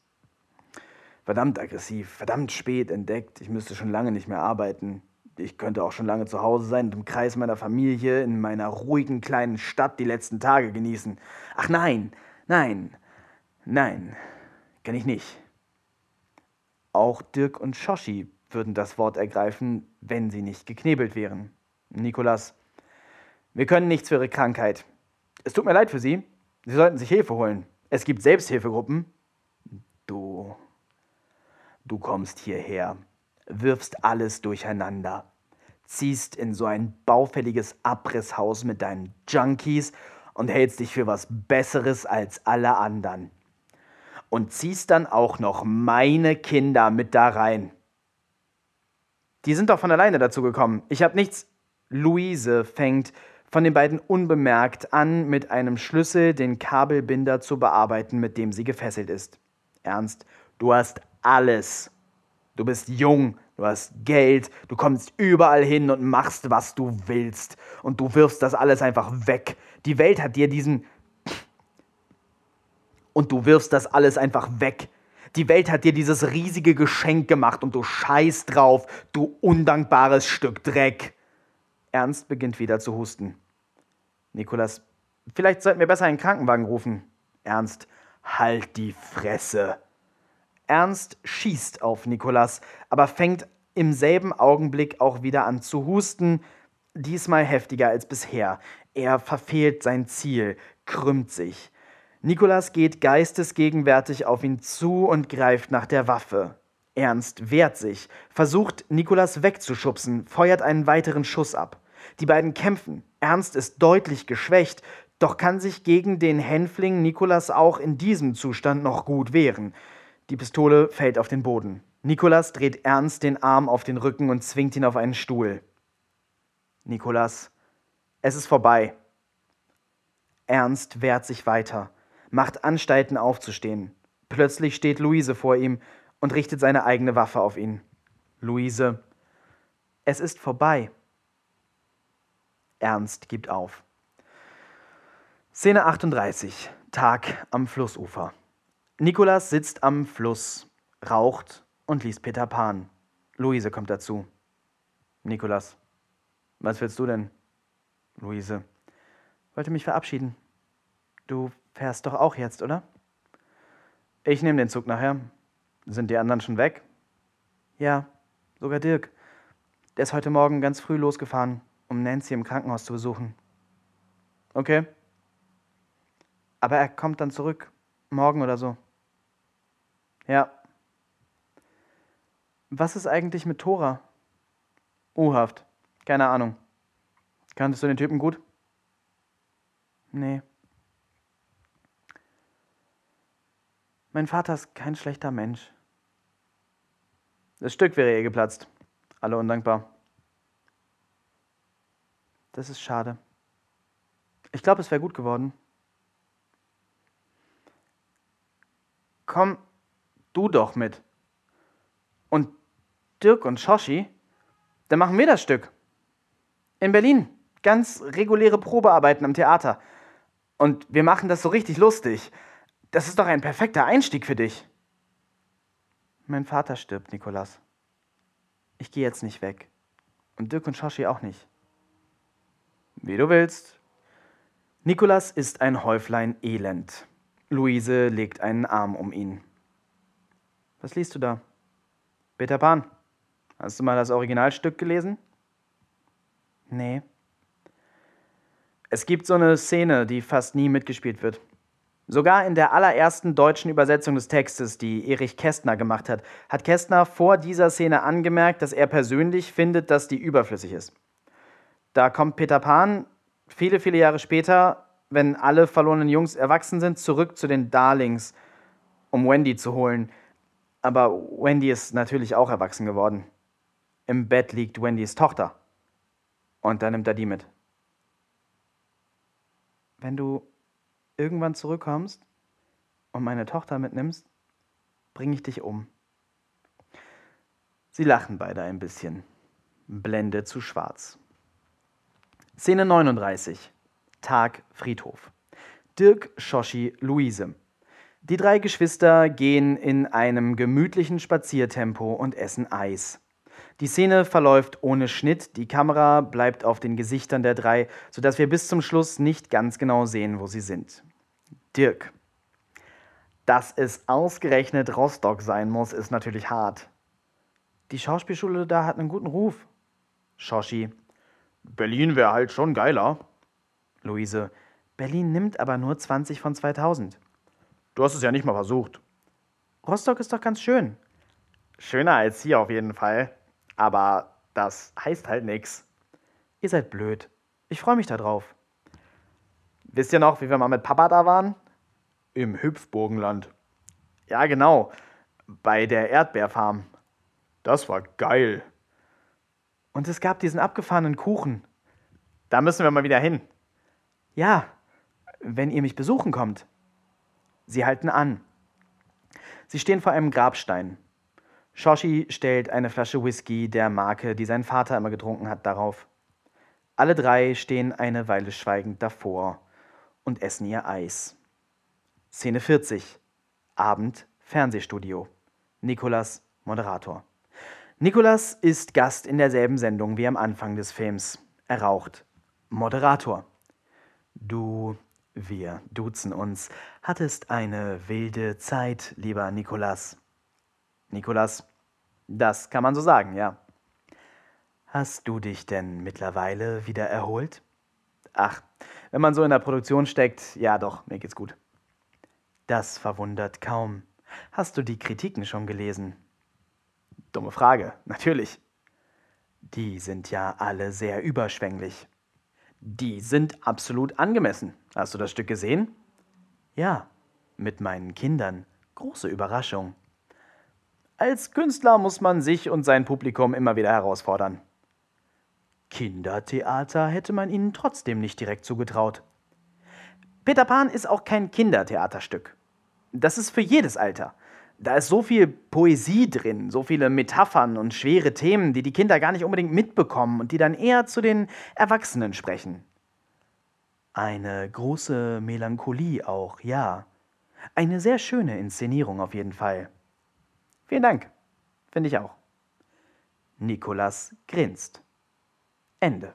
Verdammt aggressiv, verdammt spät entdeckt. Ich müsste schon lange nicht mehr arbeiten ich könnte auch schon lange zu Hause sein und im Kreis meiner Familie in meiner ruhigen kleinen Stadt die letzten Tage genießen. Ach nein, nein, nein, kann ich nicht. Auch Dirk und Shoshi würden das Wort ergreifen, wenn sie nicht geknebelt wären. Nikolas, wir können nichts für Ihre Krankheit. Es tut mir leid für Sie. Sie sollten sich Hilfe holen. Es gibt Selbsthilfegruppen. Du. Kommst hierher wirfst alles durcheinander, ziehst in so ein baufälliges Abrisshaus mit deinen Junkies und hältst dich für was Besseres als alle anderen. Und ziehst dann auch noch meine Kinder mit da rein. Die sind doch von alleine dazu gekommen. Ich hab nichts. Luise fängt von den beiden unbemerkt an, mit einem Schlüssel den Kabelbinder zu bearbeiten, mit dem sie gefesselt ist. Ernst, du hast alles Du bist jung, du hast Geld, du kommst überall hin und machst, was du willst. Und du wirfst das alles einfach weg. Die Welt hat dir diesen... Und du wirfst das alles einfach weg. Die Welt hat dir dieses riesige Geschenk gemacht und du scheißt drauf, du undankbares Stück Dreck. Ernst beginnt wieder zu husten. Nikolas, vielleicht sollten wir besser einen Krankenwagen rufen. Ernst, halt die Fresse. Ernst schießt auf Nikolas, aber fängt im selben Augenblick auch wieder an zu husten, diesmal heftiger als bisher. Er verfehlt sein Ziel, krümmt sich. Nikolas geht geistesgegenwärtig auf ihn zu und greift nach der Waffe. Ernst wehrt sich, versucht Nikolas wegzuschubsen, feuert einen weiteren Schuss ab. Die beiden kämpfen. Ernst ist deutlich geschwächt, doch kann sich gegen den Hänfling Nikolas auch in diesem Zustand noch gut wehren. Die Pistole fällt auf den Boden. Nikolas dreht ernst den Arm auf den Rücken und zwingt ihn auf einen Stuhl. Nikolas, es ist vorbei. Ernst wehrt sich weiter, macht Anstalten aufzustehen. Plötzlich steht Luise vor ihm und richtet seine eigene Waffe auf ihn. Luise, es ist vorbei. Ernst gibt auf. Szene 38. Tag am Flussufer. Nikolas sitzt am Fluss, raucht und liest Peter Pan. Luise kommt dazu. Nikolas, was willst du denn? Luise, wollte mich verabschieden. Du fährst doch auch jetzt, oder? Ich nehme den Zug nachher. Sind die anderen schon weg? Ja, sogar Dirk. Der ist heute Morgen ganz früh losgefahren, um Nancy im Krankenhaus zu besuchen. Okay. Aber er kommt dann zurück, morgen oder so. Ja. Was ist eigentlich mit Tora? U-Haft. Keine Ahnung. Kanntest du den Typen gut? Nee. Mein Vater ist kein schlechter Mensch. Das Stück wäre ihr geplatzt. Alle undankbar. Das ist schade. Ich glaube, es wäre gut geworden. Komm, du doch mit. Und Dirk und Shoshi, dann machen wir das Stück. In Berlin. Ganz reguläre Probearbeiten am Theater. Und wir machen das so richtig lustig. Das ist doch ein perfekter Einstieg für dich. Mein Vater stirbt, Nikolas. Ich gehe jetzt nicht weg. Und Dirk und Shoshi auch nicht. Wie du willst. Nikolas ist ein Häuflein Elend. Luise legt einen Arm um ihn. Was liest du da? Peter Pan. Hast du mal das Originalstück gelesen? Nee. Es gibt so eine Szene, die fast nie mitgespielt wird. Sogar in der allerersten deutschen Übersetzung des Textes, die Erich Kästner gemacht hat, hat Kästner vor dieser Szene angemerkt, dass er persönlich findet, dass die überflüssig ist. Da kommt Peter Pan viele, viele Jahre später, wenn alle verlorenen Jungs erwachsen sind, zurück zu den Darlings, um Wendy zu holen. Aber Wendy ist natürlich auch erwachsen geworden. Im Bett liegt Wendys Tochter. Und dann nimmt er die mit. Wenn du irgendwann zurückkommst und meine Tochter mitnimmst, bringe ich dich um. Sie lachen beide ein bisschen. Blende zu schwarz. Szene 39. Tag Friedhof. Dirk, Shoshi, Luise. Die drei Geschwister gehen in einem gemütlichen Spaziertempo und essen Eis. Die Szene verläuft ohne Schnitt, die Kamera bleibt auf den Gesichtern der drei, sodass wir bis zum Schluss nicht ganz genau sehen, wo sie sind. Dirk. Dass es ausgerechnet Rostock sein muss, ist natürlich hart. Die Schauspielschule da hat einen guten Ruf. Shoshi. Berlin wäre halt schon geiler. Luise. Berlin nimmt aber nur 20 von 2000. Du hast es ja nicht mal versucht. Rostock ist doch ganz schön. Schöner als hier auf jeden Fall. Aber das heißt halt nichts. Ihr seid blöd. Ich freue mich darauf. Wisst ihr noch, wie wir mal mit Papa da waren? Im Hüpfburgenland. Ja, genau. Bei der Erdbeerfarm. Das war geil. Und es gab diesen abgefahrenen Kuchen. Da müssen wir mal wieder hin. Ja, wenn ihr mich besuchen kommt. Sie halten an. Sie stehen vor einem Grabstein. Shoshi stellt eine Flasche Whisky der Marke, die sein Vater immer getrunken hat, darauf. Alle drei stehen eine Weile schweigend davor und essen ihr Eis. Szene 40. Abend, Fernsehstudio. Nikolas, Moderator. Nikolas ist Gast in derselben Sendung wie am Anfang des Films. Er raucht. Moderator. Du, wir duzen uns, hattest eine wilde Zeit, lieber Nikolas. Nikolas, das kann man so sagen, ja. Hast du dich denn mittlerweile wieder erholt? Ach, wenn man so in der Produktion steckt, ja doch, mir geht's gut. Das verwundert kaum. Hast du die Kritiken schon gelesen? Dumme Frage, natürlich. Die sind ja alle sehr überschwänglich. Die sind absolut angemessen. Hast du das Stück gesehen? Ja, mit meinen Kindern. Große Überraschung. Als Künstler muss man sich und sein Publikum immer wieder herausfordern. Kindertheater hätte man ihnen trotzdem nicht direkt zugetraut. Peter Pan ist auch kein Kindertheaterstück. Das ist für jedes Alter. Da ist so viel Poesie drin, so viele Metaphern und schwere Themen, die die Kinder gar nicht unbedingt mitbekommen und die dann eher zu den Erwachsenen sprechen. Eine große Melancholie auch, ja. Eine sehr schöne Inszenierung auf jeden Fall. Vielen Dank. Finde ich auch. Nikolas grinst. Ende.